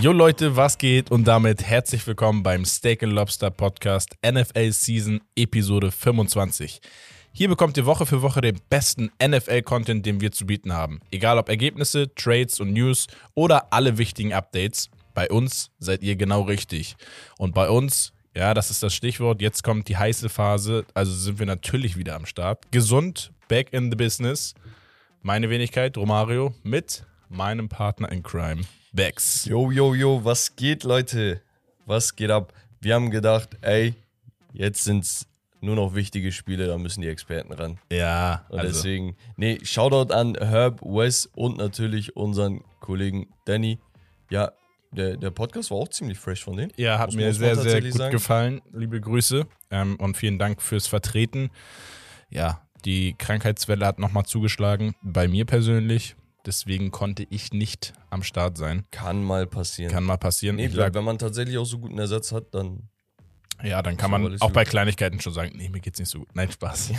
Jo Leute, was geht? Und damit herzlich willkommen beim Steak and Lobster Podcast NFL Season Episode 25. Hier bekommt ihr Woche für Woche den besten NFL-Content, den wir zu bieten haben. Egal ob Ergebnisse, Trades und News oder alle wichtigen Updates. Bei uns seid ihr genau richtig. Und bei uns, ja, das ist das Stichwort, jetzt kommt die heiße Phase, also sind wir natürlich wieder am Start. Gesund, back in the business. Meine Wenigkeit, Romario, mit meinem Partner in Crime, Bex. Yo, yo, yo, was geht, Leute? Was geht ab? Wir haben gedacht, ey, jetzt sind's nur noch wichtige Spiele, da müssen die Experten ran. Ja, Und also, deswegen, nee, Shoutout an Herb, Wes und natürlich unseren Kollegen Danny. Ja, der, der Podcast war auch ziemlich fresh von denen. ja, hat muss- mir muss sehr, sehr gut sagen. gefallen. Liebe Grüße ähm, und vielen Dank fürs Vertreten. Ja, die Krankheitswelle hat nochmal zugeschlagen, bei mir persönlich. Deswegen konnte ich nicht am Start sein. Kann mal passieren. Kann mal passieren. nee, ich sag, wenn man tatsächlich auch so guten Ersatz hat, dann ja, dann kann man auch bei Kleinigkeiten schon sagen, nee, mir geht's nicht so gut. Nein, Spaß.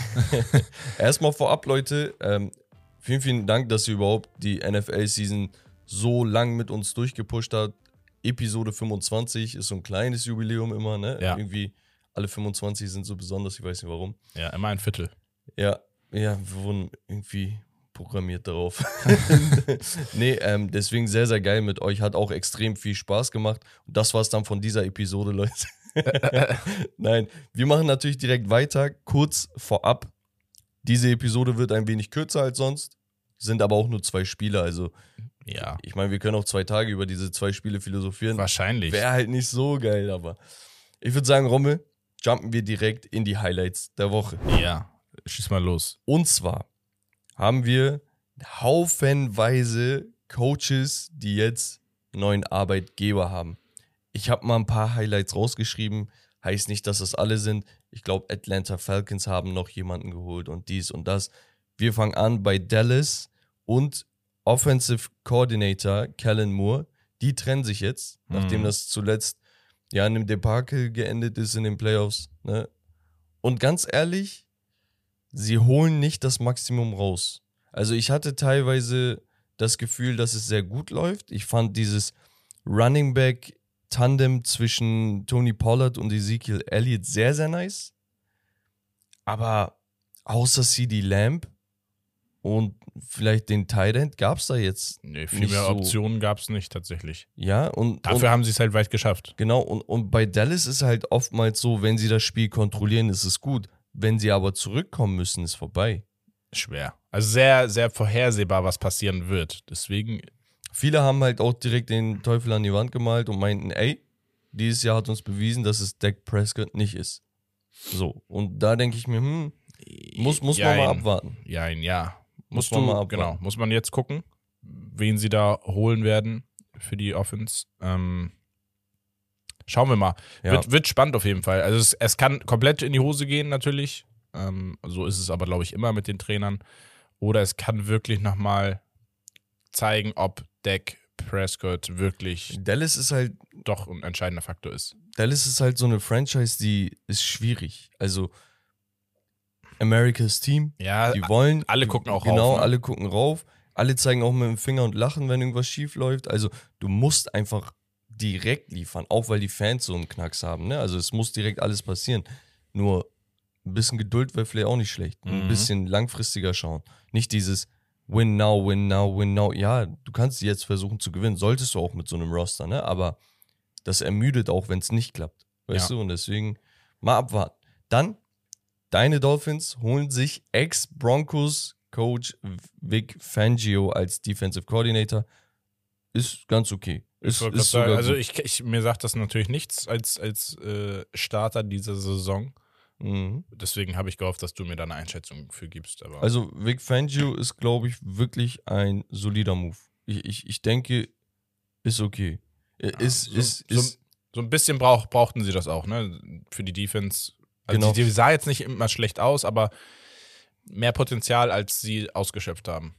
Erstmal vorab, Leute, ähm, vielen, vielen Dank, dass ihr überhaupt die NFL-Season so lang mit uns durchgepusht habt. Episode 25 ist so ein kleines Jubiläum immer, ne? Ja. Irgendwie alle 25 sind so besonders, ich weiß nicht warum. ja, immer ein Viertel. Ja, ja, wir wurden irgendwie programmiert darauf. nee, ähm, deswegen sehr, sehr geil mit euch. Hat auch extrem viel Spaß gemacht. Und das war es dann von dieser Episode, Leute. Nein, wir machen natürlich direkt weiter. Kurz vorab. Diese Episode wird ein wenig kürzer als sonst, sind aber auch nur zwei Spiele. Also, Ja, ich meine, wir können auch zwei Tage über diese zwei Spiele philosophieren. wahrscheinlich. Wäre halt nicht so geil, aber ich würde sagen, Rommel, jumpen wir direkt in die Highlights der Woche. Ja, schieß mal los. Und zwar haben wir haufenweise Coaches, die jetzt neuen Arbeitgeber haben. Ich habe mal ein paar Highlights rausgeschrieben. Heißt nicht, dass das alle sind. Ich glaube, Atlanta Falcons haben noch jemanden geholt und dies und das. Wir fangen an bei Dallas und Offensive Coordinator Kellen Moore. Die trennen sich jetzt, nachdem Mhm. das zuletzt ja in einem Debakel geendet ist in den Playoffs. Ne? Und ganz ehrlich, sie holen nicht das Maximum raus. Also ich hatte teilweise das Gefühl, dass es sehr gut läuft. Ich fand dieses Running Back Tandem zwischen Tony Pollard und Ezekiel Elliott sehr, sehr nice. Aber außer CD Lamb und vielleicht den Tight End gab es da jetzt. Nee, viel Nicht mehr so. Optionen gab es nicht tatsächlich. Ja, und, Dafür und haben sie es halt weit geschafft. Genau, und, und bei Dallas ist halt oftmals so, wenn sie das Spiel kontrollieren, ist es gut. Wenn sie aber zurückkommen müssen, ist vorbei. Schwer. Also sehr, sehr vorhersehbar, was passieren wird. Deswegen, Viele haben halt auch direkt den Teufel an die Wand gemalt und meinten, ey, dieses Jahr hat uns bewiesen, dass es Dak Prescott nicht ist. So, und da denke ich mir, hm, muss, muss man mal abwarten. ja, ja. Muss Musst man du, mal abwarten. genau, muss man jetzt gucken, wen sie da holen werden für die Offense. Ähm, schauen wir mal. Ja. Wird, wird spannend auf jeden Fall. Also es, es kann komplett in die Hose gehen natürlich. Ähm, so ist es aber, glaube ich, immer mit den Trainern. Oder es kann wirklich nochmal zeigen, ob Dak Prescott wirklich Dallas ist halt, doch ein entscheidender Faktor ist. Dallas ist halt so eine Franchise, die ist schwierig. Also America's Team, Ja, die wollen. alle gucken auch genau, rauf, ne? alle gucken rauf. Alle zeigen auch mit dem Finger und lachen, wenn irgendwas schief läuft. Also du musst einfach direkt liefern, auch weil die Fans so einen Knacks haben. Ne? Also es muss direkt alles passieren. Nur ein bisschen Geduld wäre vielleicht auch nicht schlecht. Ein Mhm. bisschen langfristiger schauen. Nicht dieses Win now, win now, win now. Ja, du kannst jetzt versuchen zu gewinnen. Solltest du auch mit so einem Roster, ne? Aber das ermüdet auch, wenn es nicht klappt. Weißt Ja. du? Und deswegen mal abwarten. Dann, deine Dolphins holen sich Ex-Broncos-Coach Vic Fangio als Defensive Coordinator. Ist ganz okay. Ist, Ich ist sagen, also ich, ich, mir sagt das natürlich nichts als, als äh, Starter dieser Saison. Mhm. Deswegen habe ich gehofft, dass du mir da eine Einschätzung für gibst. Also Vic Fangio ist, glaube ich, wirklich ein solider Move. Ich, ich, ich denke, ist okay. Ist, so, ist, so, ist, so ein bisschen brauch, brauchten sie das auch, ne? Für die Defense. Also Genau. die, die sah jetzt nicht immer schlecht aus, aber mehr Potenzial, als sie ausgeschöpft haben.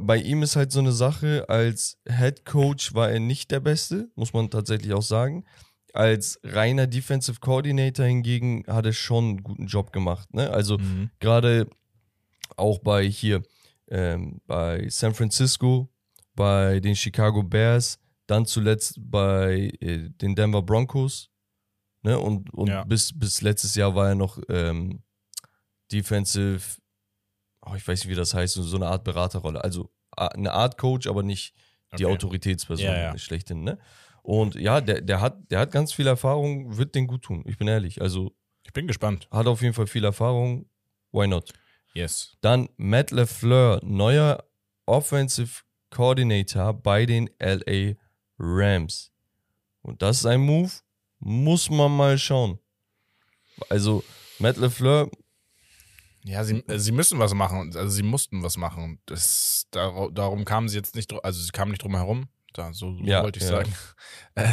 Bei ihm ist halt so eine Sache, als Head Coach war er nicht der Beste, muss man tatsächlich auch sagen. Als reiner Defensive Coordinator hingegen hat er schon einen guten Job gemacht. Ne? Also Mhm. gerade auch bei hier, ähm, bei San Francisco bei den Chicago Bears, dann zuletzt bei äh, den Denver Broncos. Ne? Und, und Ja. bis, bis letztes Jahr war er noch ähm, Defensive, oh, ich weiß nicht, wie das heißt, so eine Art Beraterrolle. Also eine Art Coach, aber nicht die Okay. Autoritätsperson Ja, ja. schlechthin. Ne? Und ja, der, der, hat, der hat ganz viel Erfahrung, wird den gut tun. Ich bin ehrlich. Also Ich bin gespannt. hat auf jeden Fall viel Erfahrung. Why not? Yes. Dann Matt LeFleur, neuer Offensive Coordinator bei den LA Rams. Und das ist ein Move, muss man mal schauen. Also Matt LeFleur, Ja, sie, äh, sie müssen was machen. Also sie mussten was machen. Das, dar, darum kamen sie jetzt nicht, also sie kamen nicht drum herum. Da, so so Ja, wollte ich ja. sagen. Äh,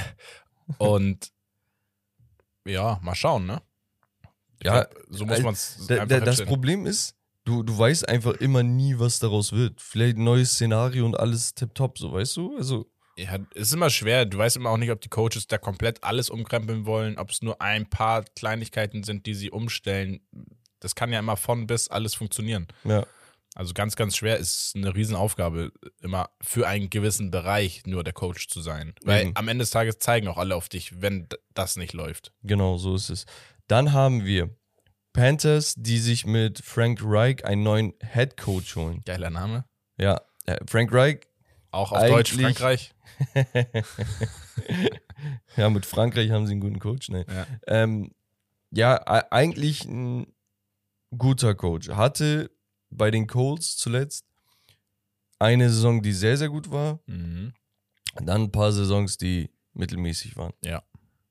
Und ja, mal schauen, ne? Ich Ja, glaub, so muss äh, man es der, das. Problem ist, du, du weißt einfach immer nie, was daraus wird. Vielleicht ein neues Szenario und alles tipptopp, so weißt du? Also, Ja, es ist immer schwer. Du weißt immer auch nicht, ob die Coaches da komplett alles umkrempeln wollen, ob es nur ein paar Kleinigkeiten sind, die sie umstellen. Das kann ja immer von bis alles funktionieren. ja. Also ganz, ganz schwer ist eine Riesenaufgabe, immer für einen gewissen Bereich nur der Coach zu sein. Weil Eben. am Ende des Tages zeigen auch alle auf dich, wenn das nicht läuft. Genau, so ist es. Dann haben wir Panthers, die sich mit Frank Reich einen neuen Head Coach holen. Geiler Name. Ja, äh, Frank Reich, Auch auf Deutsch Frankreich. ja, mit Frankreich haben sie einen guten Coach. Ne? Ja. Ähm, ja, e- eigentlich ein guter Coach. Hatte bei den Colts zuletzt eine Saison, die sehr, sehr gut war. Mhm. Dann ein paar Saisons, die mittelmäßig waren. Ja.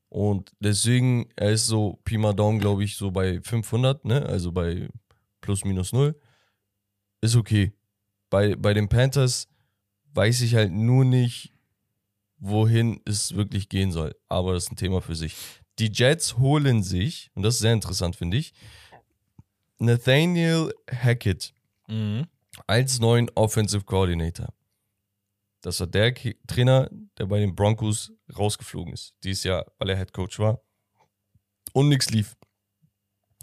Und deswegen, er ist so Pi mal Daumen, glaube ich, so bei 500, ne? Also bei plus minus null. Ist okay. Bei, bei den Panthers weiß ich halt nur nicht, wohin es wirklich gehen soll. Aber das ist ein Thema für sich. Die Jets holen sich, und das ist sehr interessant, finde ich, Nathaniel Hackett Mhm. als neuen Offensive Coordinator. Das war der Trainer, der bei den Broncos rausgeflogen ist. Dieses Jahr, weil er Head Coach war. Und nichts lief.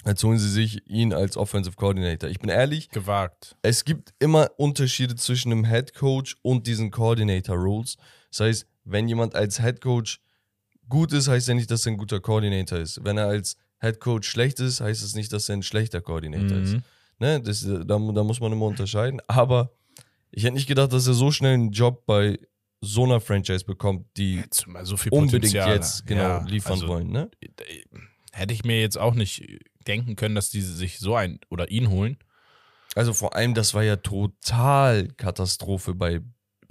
Jetzt holen sie sich ihn als Offensive Coordinator. Ich bin ehrlich, Gewagt. es gibt immer Unterschiede zwischen dem Head Coach und diesen Coordinator Roles. Das heißt, wenn jemand als Head Coach gut ist, heißt ja nicht, dass er ein guter Coordinator ist. Wenn er als Head Coach schlecht ist, heißt es nicht, dass er ein schlechter Coordinator ist. Mhm. Ne, das, da, da muss man immer unterscheiden. Aber ich hätte nicht gedacht, dass er so schnell einen Job bei so einer Franchise bekommt, die Jetzt so unbedingt jetzt genau Ja, liefern also, wollen. Ne? äh, Hätte ich mir jetzt auch nicht denken können, dass die sich so ein oder ihn holen. Also vor allem, das war ja total Katastrophe bei,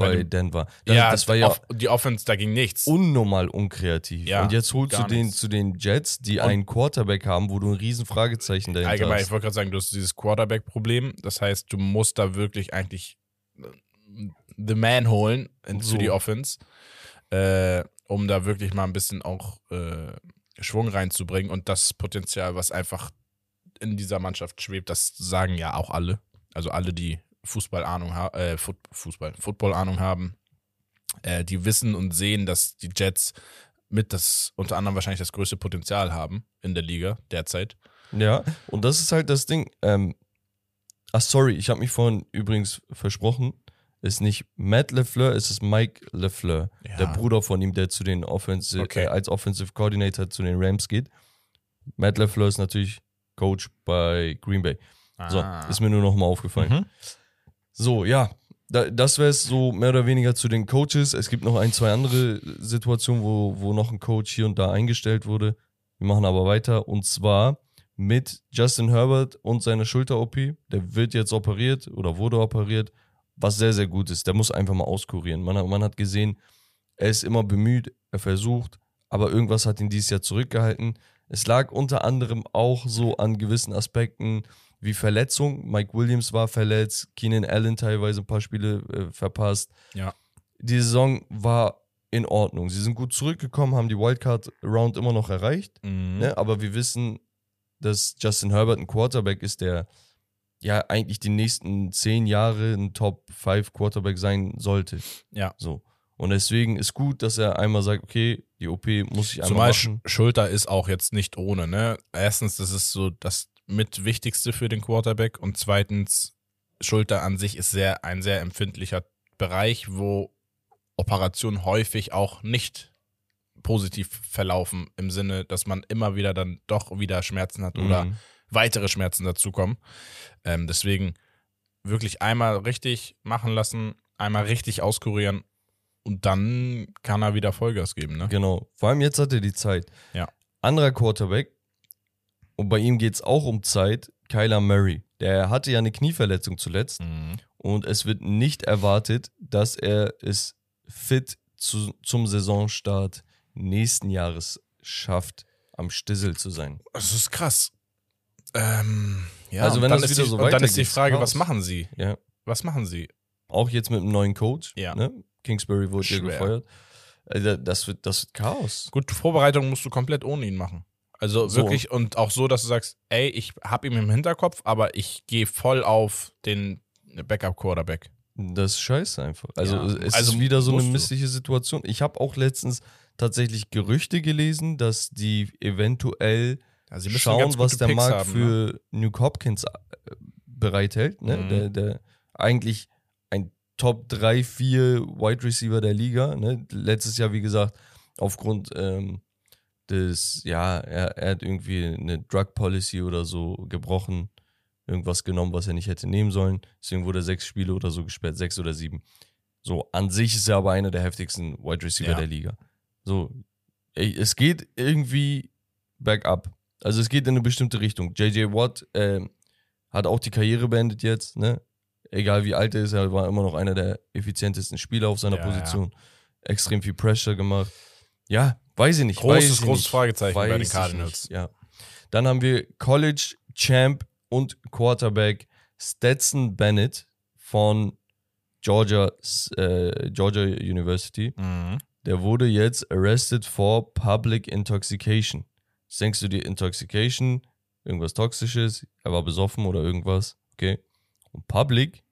Bei bei Denver. Das, das war ja off- die Offense, da ging nichts. unnormal unkreativ. Ja, Und jetzt holst du den nichts. zu den Jets, die Und- einen Quarterback haben, wo du ein riesen Fragezeichen dahinter Allgemein, ich hast. wollte gerade sagen, du hast dieses Quarterback-Problem. Das heißt, du musst da wirklich eigentlich äh, the man holen in- So. für die Offense, äh, um da wirklich mal ein bisschen auch äh, Schwung reinzubringen und das Potenzial, was einfach in dieser Mannschaft schwebt, das sagen ja auch alle. Also alle, die Fußball-Ahnung haben, äh, Fußball, Football-Ahnung haben, äh, die wissen und sehen, dass die Jets mit das unter anderem wahrscheinlich das größte Potenzial haben in der Liga derzeit. Ja, und das ist halt das Ding. Ähm, ach, sorry, ich habe mich vorhin übrigens versprochen. Ist nicht Matt LeFleur, es ist Mike LeFleur, Ja. der Bruder von ihm, der zu den Offensive, Okay. äh, als Offensive Coordinator zu den Rams geht. Matt LeFleur ist natürlich Coach bei Green Bay. So, Ah. ist mir nur noch mal aufgefallen. Mhm. So, ja, da, das wäre es so mehr oder weniger zu den Coaches. Es gibt noch ein, zwei andere Situationen, wo, wo noch ein Coach hier und da eingestellt wurde. Wir machen aber weiter und zwar mit Justin Herbert und seiner Schulter-OP. Der wird jetzt operiert oder wurde operiert, was sehr, sehr gut ist. Der muss einfach mal auskurieren. Man hat, man hat gesehen, er ist immer bemüht, er versucht, aber irgendwas hat ihn dieses Jahr zurückgehalten. Es lag unter anderem auch so an gewissen Aspekten wie Verletzung. Mike Williams war verletzt, Keenan Allen teilweise ein paar Spiele äh, verpasst. Ja. Die Saison war in Ordnung. Sie sind gut zurückgekommen, haben die Wildcard-Round immer noch erreicht. Mhm. Ne? Aber wir wissen, dass Justin Herbert ein Quarterback ist, der ja eigentlich die nächsten zehn Jahre ein Top-5 Quarterback sein sollte. Ja. So. Und deswegen ist gut, dass er einmal sagt, okay, die OP muss ich einmal Zumal machen. Schulter ist auch jetzt nicht ohne, ne? Erstens, das ist so das mit Wichtigste für den Quarterback und zweitens, Schulter an sich ist sehr, ein sehr empfindlicher Bereich, wo Operationen häufig auch nicht positiv verlaufen, im Sinne, dass man immer wieder dann doch wieder Schmerzen hat oder Mhm. weitere Schmerzen dazukommen. Ähm, deswegen wirklich einmal richtig machen lassen, einmal richtig auskurieren und dann kann er wieder Vollgas geben. Ne? Genau. Vor allem jetzt hat er die Zeit. Ja. Anderer Quarterback, und bei ihm geht es auch um Zeit, Kyler Murray. Der hatte ja eine Knieverletzung zuletzt Mhm. und es wird nicht erwartet, dass er es fit zu, zum Saisonstart nächsten Jahres schafft, am Stissel zu sein. Das ist krass. Ähm, ja, Also wenn dann das ist wieder die, so und dann ist die weitergeht, Frage, Chaos. was machen sie? Ja. Was machen sie? Auch jetzt mit einem neuen Coach. Ja. Ne? Kingsbury wurde Schwer. gefeuert. Also das wird, das wird Chaos. Gut, Vorbereitung musst du komplett ohne ihn machen. Also So. wirklich und auch so, dass du sagst, ey, ich hab ihn im Hinterkopf, aber ich gehe voll auf den Backup-Quarterback. Das ist scheiße einfach. Also Ja, es also ist wieder so eine missliche Situation. Ich habe auch letztens tatsächlich Gerüchte gelesen, dass die eventuell Also schauen, was der Picks Markt haben, ne? für New Hopkins äh, bereithält. Ne? Mhm. Der, der eigentlich ein Top 3, 4 Wide Receiver der Liga. Ne? Letztes Jahr, wie gesagt, aufgrund ähm, des, ja, er, er hat irgendwie eine Drug Policy oder so gebrochen, irgendwas genommen, was er nicht hätte nehmen sollen. Deswegen wurde er sechs Spiele oder so gesperrt, sechs oder sieben. So, an sich ist er aber einer der heftigsten Wide Receiver Ja. der Liga. So, es geht irgendwie bergab. Also es geht in eine bestimmte Richtung. JJ Watt ähm, hat auch die Karriere beendet jetzt, ne? Egal wie alt er ist, er war immer noch einer der effizientesten Spieler auf seiner Ja, Position. Extrem viel Pressure gemacht. Ja, weiß ich nicht. weiß Großes, ich großes nicht. Fragezeichen bei den Weiß Cardinals. Ja. Dann haben wir College Champ und Quarterback Stetson Bennett von Georgia, äh, Georgia University. Mhm. Der wurde jetzt arrested for public intoxication. Was denkst du dir Intoxication? Irgendwas Toxisches? Er war besoffen oder irgendwas? Okay. Und public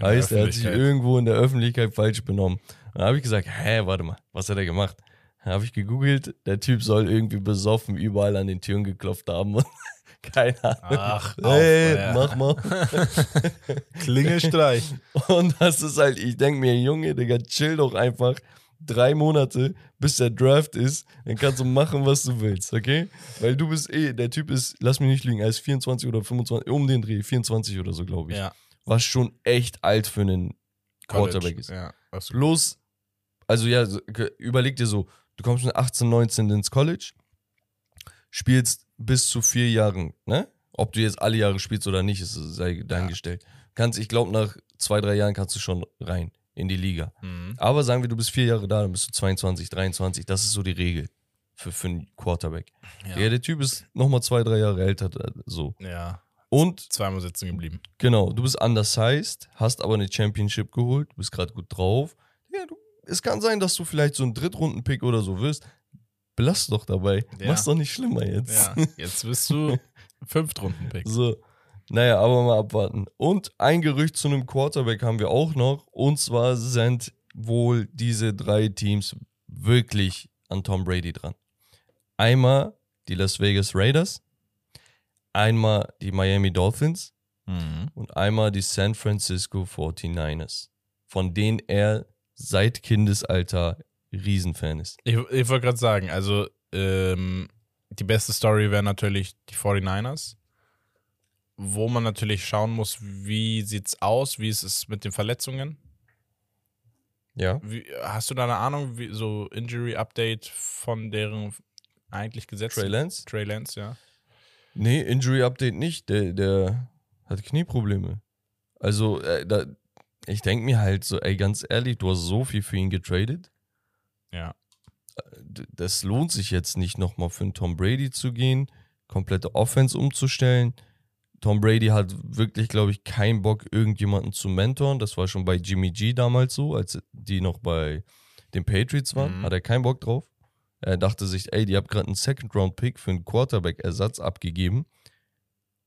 heißt, er hat sich irgendwo in der Öffentlichkeit falsch benommen. Dann habe ich gesagt, hä, warte mal, was hat er gemacht? Habe ich gegoogelt, der Typ soll irgendwie besoffen überall an den Türen geklopft haben. Keine Ahnung. Ach, hey, auf, ja. mach mal. Klingelstreich. Und das ist halt, ich denke mir, Junge, Digga, chill doch einfach drei Monate, bis der Draft ist. Dann kannst du machen, was du willst, okay? Weil du bist eh, der Typ ist, lass mich nicht lügen, er ist 24 oder 25, um den Dreh, 24 oder so, glaube ich. ja. Was schon echt alt für einen Quarterback ist. Ja. Bloß, also ja, überleg dir so, du kommst mit 18, 19 ins College, spielst bis zu vier Jahren, ne? Ob du jetzt alle Jahre spielst oder nicht, ist, sei dahingestellt. Kannst, ich glaube, nach zwei, drei Jahren kannst du schon rein in die Liga. Mhm. Aber sagen wir, du bist vier Jahre da, dann bist du 22, 23, das ist so die Regel für, für einen Quarterback. Ja. Ja. der Typ ist nochmal zwei, drei Jahre älter, so. ja. Und Zweimal sitzen geblieben. Genau, du bist undersized, hast aber eine Championship geholt, du bist gerade gut drauf. Ja, du, es kann sein, dass du vielleicht so ein Drittrunden-Pick oder so wirst. Belass doch dabei. Ja. Mach's doch nicht schlimmer jetzt. Ja. Jetzt bist du Fünftrunden-Pick. So. Naja, aber mal abwarten. Und ein Gerücht zu einem Quarterback haben wir auch noch. Und zwar sind wohl diese drei Teams wirklich an Tom Brady dran. Einmal die Las Vegas Raiders, einmal die Miami Dolphins Mhm. und einmal die San Francisco 49ers, von denen er seit Kindesalter Riesenfan ist. Ich, ich wollte gerade sagen, also ähm, die beste Story wäre natürlich die 49ers, wo man natürlich schauen muss, wie sieht's aus, wie ist es mit den Verletzungen. Ja. Wie, hast du da eine Ahnung, wie so Injury Update von deren eigentlich gesetzten Trey Lance? Trey Lance, ja. Nee, Injury Update nicht. Der, der hat Knieprobleme. Also, äh, da, ich denke mir halt so, ey, ganz ehrlich, du hast so viel für ihn getradet. Ja. Das lohnt sich jetzt nicht nochmal für einen Tom Brady zu gehen, komplette Offense umzustellen. Tom Brady hat wirklich, glaube ich, keinen Bock, irgendjemanden zu mentoren. Das war schon bei Jimmy G damals so, als die noch bei den Patriots waren. Mhm. Hat er keinen Bock drauf. Er dachte sich, ey, die habt gerade einen Second-Round-Pick für einen Quarterback-Ersatz abgegeben.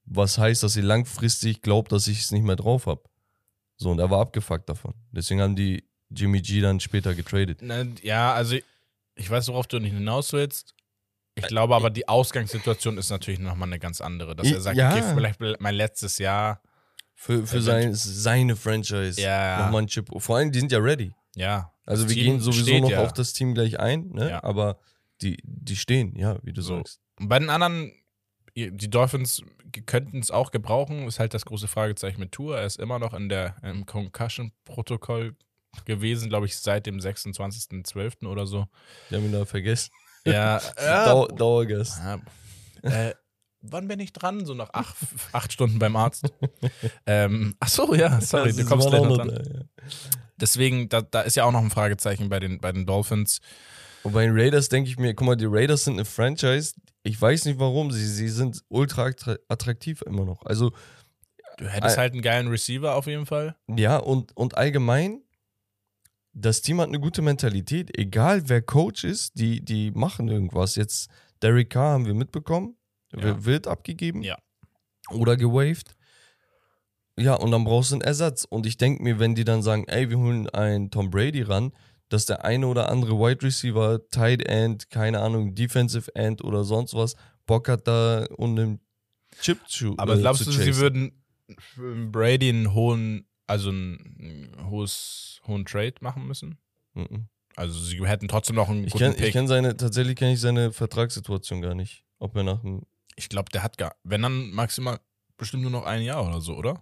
Was heißt, dass ihr langfristig glaubt, dass ich es nicht mehr drauf habe. So, und er war abgefuckt davon. Deswegen haben die Jimmy G dann später getradet. Ne, Ja, also ich weiß, worauf du nicht hinaus willst. Ich glaube aber, die Ausgangssituation ist natürlich nochmal eine ganz andere. Dass er sagt, Ja. okay, vielleicht mein letztes Jahr Für, für sein, seine Franchise Ja. nochmal ein Chip. Vor allem, die sind ja ready. Ja. Also wir gehen sowieso steht noch ja. auf das Team gleich ein, ne? Ja. aber die, die stehen, ja, wie du So. sagst. Und bei den anderen, die Dolphins könnten es auch gebrauchen, ist halt das große Fragezeichen mit Tour. Er ist immer noch in der, im Concussion-Protokoll gewesen, glaube ich, seit dem 26.12. oder so. Die haben ihn da vergessen. Ja, ja Dau Dauergast. Äh, wann bin ich dran? So nach acht, acht Stunden beim Arzt. ähm, ach so, ja, sorry, Das du kommst gleich noch dran. da, ja. Deswegen, da, da ist ja auch noch ein Fragezeichen bei den, bei den Dolphins. Und bei den Raiders denke ich mir, guck mal, die Raiders sind eine Franchise. Ich weiß nicht warum, sie, sie sind ultra attra- attraktiv immer noch. Also, Du hättest halt einen geilen Receiver auf jeden Fall. ja, und, und allgemein, das Team hat eine gute Mentalität. Egal wer Coach ist, die, die machen irgendwas. Jetzt Derek Carr haben wir mitbekommen. Ja. Wird- Wird abgegeben. Ja. Oder gewaved. Ja, und dann brauchst du einen Ersatz. Und ich denke mir, wenn die dann sagen, ey, wir holen einen Tom Brady ran, dass der eine oder andere Wide Receiver, Tight End, keine Ahnung, Defensive End oder sonst was, Bock hat da und einen Chip zu Aber äh, glaubst zu du, sie chasen. würden für Brady einen hohen, also einen hohes, hohen Trade machen müssen? Mhm. Also sie hätten trotzdem noch einen Ich guten kenne Pick. ich kenn seine, tatsächlich kenne ich seine Vertragssituation gar nicht. Ob er nach dem, Ich glaube, der hat gar, wenn dann maximal bestimmt nur noch ein Jahr oder so, oder?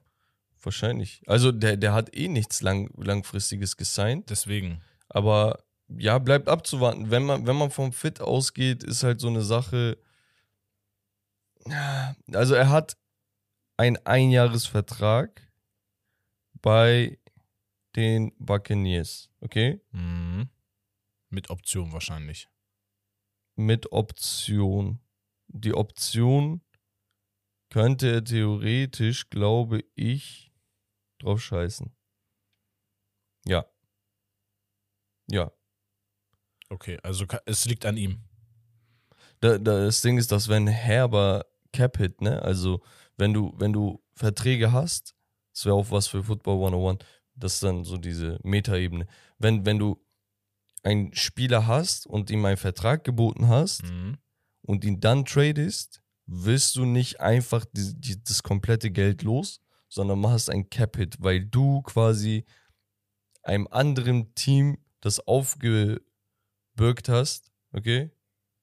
wahrscheinlich. Also der, der hat eh nichts lang, langfristiges gesigned. Deswegen. Aber ja, bleibt abzuwarten. Wenn man, wenn man vom Fit ausgeht, ist halt so eine Sache. Also er hat einen Einjahresvertrag bei den Buccaneers, okay? Mhm. Mit Option wahrscheinlich. Mit Option. Die Option könnte er theoretisch, glaube ich, drauf scheißen. Ja. Ja. Okay, also es liegt an ihm. Da, da, das Ding ist, dass wenn herber Cap-Hit, ne, also wenn du, wenn du Verträge hast, das wäre auch was für Football 101, das ist dann so diese Metaebene. Wenn, wenn du einen Spieler hast und ihm einen Vertrag geboten hast Mhm. und ihn dann tradest, wirst du nicht einfach die, die, das komplette Geld los, sondern machst einen Cap-Hit, weil du quasi einem anderen Team das aufgebürgt hast, okay?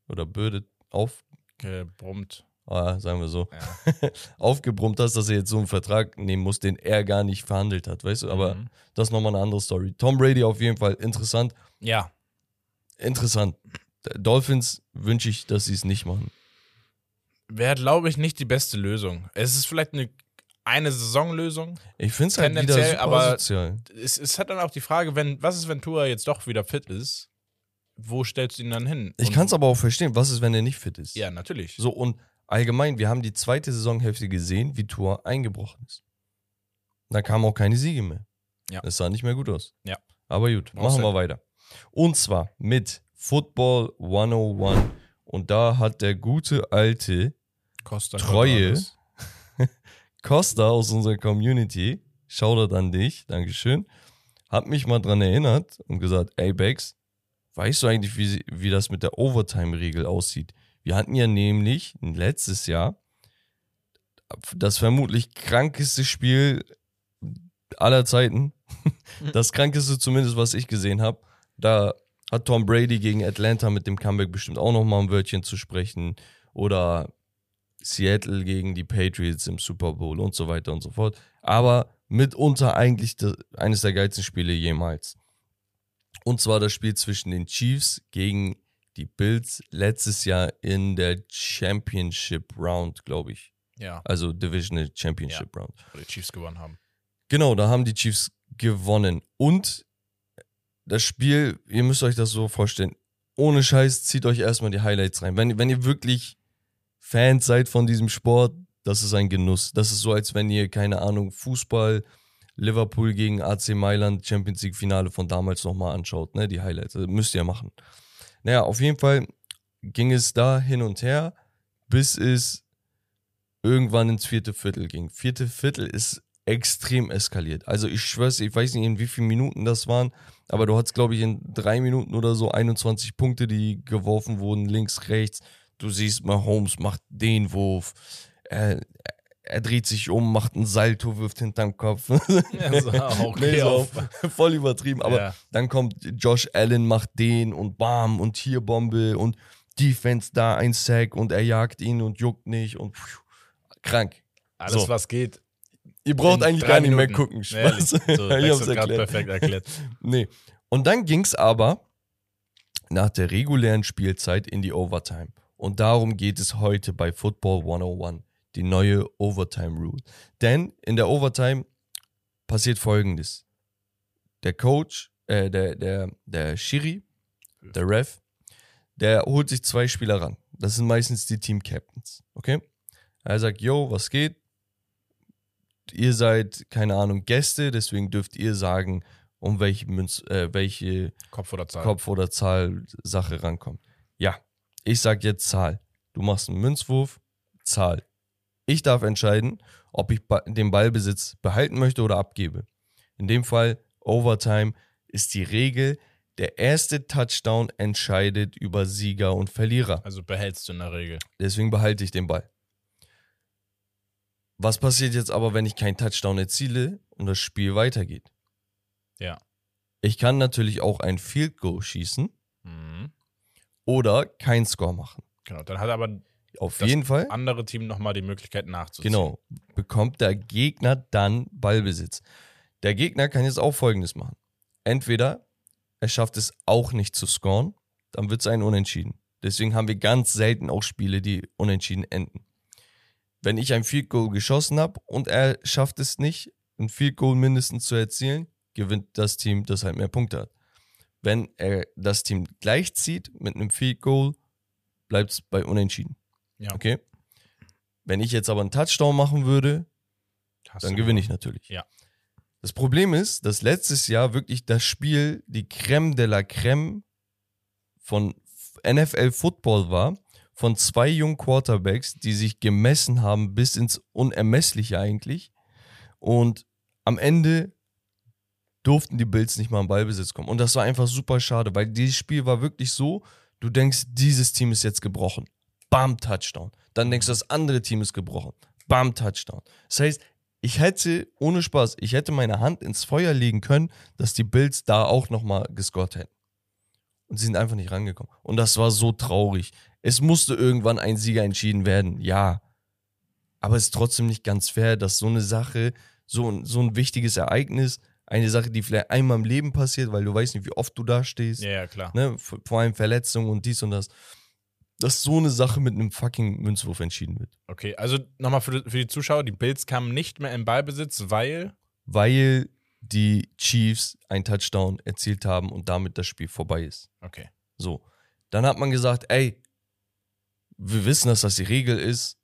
Oder bürdet auf, Gebrummt. ah, sagen wir so, Ja. aufgebrummt hast, dass er jetzt so einen Vertrag nehmen muss, den er gar nicht verhandelt hat, weißt du? Aber Mhm. das ist nochmal eine andere Story. Tom Brady auf jeden Fall interessant. Ja, Interessant. Dolphins wünsche ich, dass sie es nicht machen. wäre, glaube ich, nicht die beste Lösung. Es ist vielleicht eine, eine Saisonlösung. Ich finde es halt wieder super aber- sozial. Es, es hat dann auch die Frage, wenn, was ist, wenn Tua jetzt doch wieder fit ist? Wo stellst du ihn dann hin? Ich kann es aber auch verstehen, was ist, wenn er nicht fit ist. Ja, natürlich. So, und allgemein, wir haben die zweite Saisonhälfte gesehen, wie Tour eingebrochen ist. Da kamen auch keine Siege mehr. Ja. Es sah nicht mehr gut aus. Ja. Aber gut, machen sehr- wir weiter. Und zwar mit Football 101. Und da hat der gute alte Costa Treue. Cordalis. Costa aus unserer Community, Shoutout an dich, Dankeschön, hat mich mal dran erinnert und gesagt, ey Bex, weißt du eigentlich, wie, wie das mit der Overtime-Regel aussieht? Wir hatten ja nämlich letztes Jahr das vermutlich krankeste Spiel aller Zeiten. Das krankeste zumindest, was ich gesehen habe. Da hat Tom Brady gegen Atlanta mit dem Comeback bestimmt auch noch mal ein Wörtchen zu sprechen. Oder Seattle gegen die Patriots im Super Bowl und so weiter und so fort. Aber mitunter eigentlich de, eines der geilsten Spiele jemals. Und zwar das Spiel zwischen den Chiefs gegen die Bills letztes Jahr in der Championship Round, glaube ich. Ja, Also Divisional Championship Round. wo die Chiefs gewonnen haben. Genau, da haben die Chiefs gewonnen. Und das Spiel, ihr müsst euch das so vorstellen, ohne Scheiß, zieht euch erstmal die Highlights rein. Wenn, wenn ihr wirklich Fans seid von diesem Sport, das ist ein Genuss. Das ist so, als wenn ihr, keine Ahnung, Fußball, Liverpool gegen AC Mailand, Champions League Finale von damals nochmal anschaut, ne, die Highlights. Das müsst ihr machen. Naja, auf jeden Fall ging es da hin und her, bis es irgendwann ins vierte Viertel ging. Vierte Viertel ist extrem eskaliert. Also ich schwör's, ich weiß nicht, in wie vielen Minuten das waren, aber du hattest, glaube ich, in drei Minuten oder so 21 Punkte, die geworfen wurden, links, rechts. Du siehst, Mahomes macht den Wurf. Er, er dreht sich um, macht einen Salto, wirft hinterm Kopf. Ja, so, okay, Nee, so voll übertrieben. Aber Ja. dann kommt Josh Allen, macht den und bam und hier Bombe und Defense da, ein Sack und er jagt ihn und juckt nicht und pfiuh, krank. Alles, So. was geht. Ihr braucht eigentlich gar nicht mehr Minuten. gucken. Ehrlich. Spaß. So, ich hab's erklärt. perfekt erklärt. Nee. Und dann ging's aber nach der regulären Spielzeit in die Overtime. Und darum geht es heute bei Football 101, die neue Overtime Rule. Denn in der Overtime passiert folgendes. Der Coach, äh, der, der, der Schiri, der Ref, der holt sich zwei Spieler ran. Das sind meistens die Team Captains. Okay? Er sagt, yo, was geht? Ihr seid, keine Ahnung, Gäste, deswegen dürft ihr sagen, um welche, Münz, äh, welche Kopf oder Zahl. Kopf- oder Zahl-Sache rankommt. Ja, ich sag jetzt Zahl. Du machst einen Münzwurf, Zahl. Ich darf entscheiden, ob ich den Ballbesitz behalten möchte oder abgebe. In dem Fall, Overtime ist die Regel. Der erste Touchdown entscheidet über Sieger und Verlierer. Also behältst du in der Regel. Deswegen behalte ich den Ball. Was passiert jetzt aber, wenn ich keinen Touchdown erziele und das Spiel weitergeht? Ja. Ich kann natürlich auch ein Field Goal schießen. Oder kein Score machen. Genau. Dann hat aber Auf Das jeden Fall, andere Team nochmal die Möglichkeit nachzuziehen. genau, bekommt der Gegner dann Ballbesitz. Der Gegner kann jetzt auch Folgendes machen. Entweder er schafft es auch nicht zu scoren, dann wird es ein Unentschieden. Deswegen haben wir ganz selten auch Spiele, die unentschieden enden. Wenn ich ein Field Goal geschossen habe und er schafft es nicht, ein Field Goal mindestens zu erzielen, gewinnt das Team, das halt mehr Punkte hat. Wenn er das Team gleichzieht mit einem Field Goal, bleibt es bei Unentschieden. Ja. Okay? Wenn ich jetzt aber einen Touchdown machen würde, Hast dann gewinne ich natürlich. Ja. Das Problem ist, dass letztes Jahr wirklich das Spiel die Creme de la Creme von NFL Football war, von zwei jungen Quarterbacks, die sich gemessen haben bis ins Unermessliche eigentlich. Und am Ende durften die Bills nicht mal im Ballbesitz kommen. Und das war einfach super schade, weil dieses Spiel war wirklich so, du denkst, dieses Team ist jetzt gebrochen. Bam, Touchdown. Dann denkst du, das andere Team ist gebrochen. Bam, Touchdown. Das heißt, ich hätte, ohne Spaß, ich hätte meine Hand ins Feuer legen können, dass die Bills da auch nochmal gescored hätten. Und sie sind einfach nicht rangekommen. Und das war so traurig. Es musste irgendwann ein Sieger entschieden werden, ja. Aber es ist trotzdem nicht ganz fair, dass so eine Sache, so, so ein wichtiges Ereignis, eine Sache, die vielleicht einmal im Leben passiert, weil du weißt nicht, wie oft du da stehst, Ja, ja, klar. ne, vor allem Verletzungen und dies und das, dass so eine Sache mit einem fucking Münzwurf entschieden wird. Okay, also nochmal für, die- für die Zuschauer, die Bills kamen nicht mehr in Ballbesitz, weil Weil die Chiefs einen Touchdown erzielt haben und damit das Spiel vorbei ist. Okay. So. Dann hat man gesagt, ey, wir wissen, dass das die Regel ist,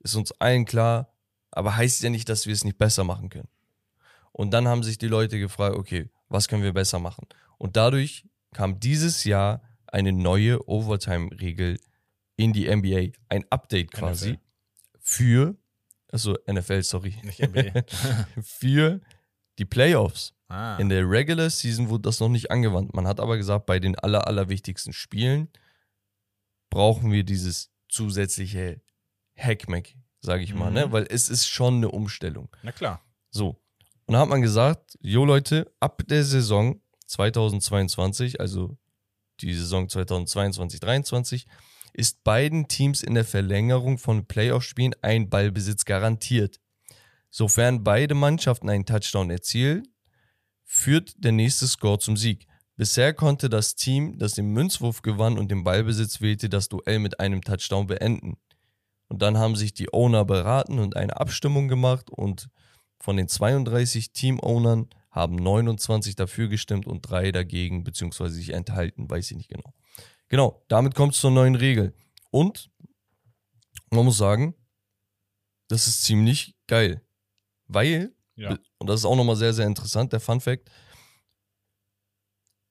ist uns allen klar, aber heißt ja nicht, dass wir es nicht besser machen können. Und dann haben sich die Leute gefragt, okay, was können wir besser machen? Und dadurch kam dieses Jahr eine neue Overtime-Regel in die NBA, ein Update quasi NFL. für, also NFL, sorry, Nicht NBA. für die Playoffs. ah. In der Regular Season wurde das noch nicht angewandt. Man hat aber gesagt, bei den aller, allerwichtigsten Spielen brauchen wir dieses zusätzliche Hackmack, sage ich mal, Mhm. ne? weil es ist schon eine Umstellung. Na klar. So. Und da hat man gesagt, jo Leute, ab der Saison 2022, also die Saison 2022-23, ist beiden Teams in der Verlängerung von Playoff-Spielen ein Ballbesitz garantiert. Sofern beide Mannschaften einen Touchdown erzielen, führt der nächste Score zum Sieg. Bisher konnte das Team, das den Münzwurf gewann und den Ballbesitz wählte, das Duell mit einem Touchdown beenden. Und dann haben sich die Owner beraten und eine Abstimmung gemacht und von den 32 Team-Ownern haben 29 dafür gestimmt und drei dagegen, beziehungsweise sich enthalten, weiß ich nicht genau. Genau, damit kommt es zur neuen Regel. Und man muss sagen, das ist ziemlich geil. Weil, Ja. und das ist auch nochmal sehr, sehr interessant, der Fun Fact,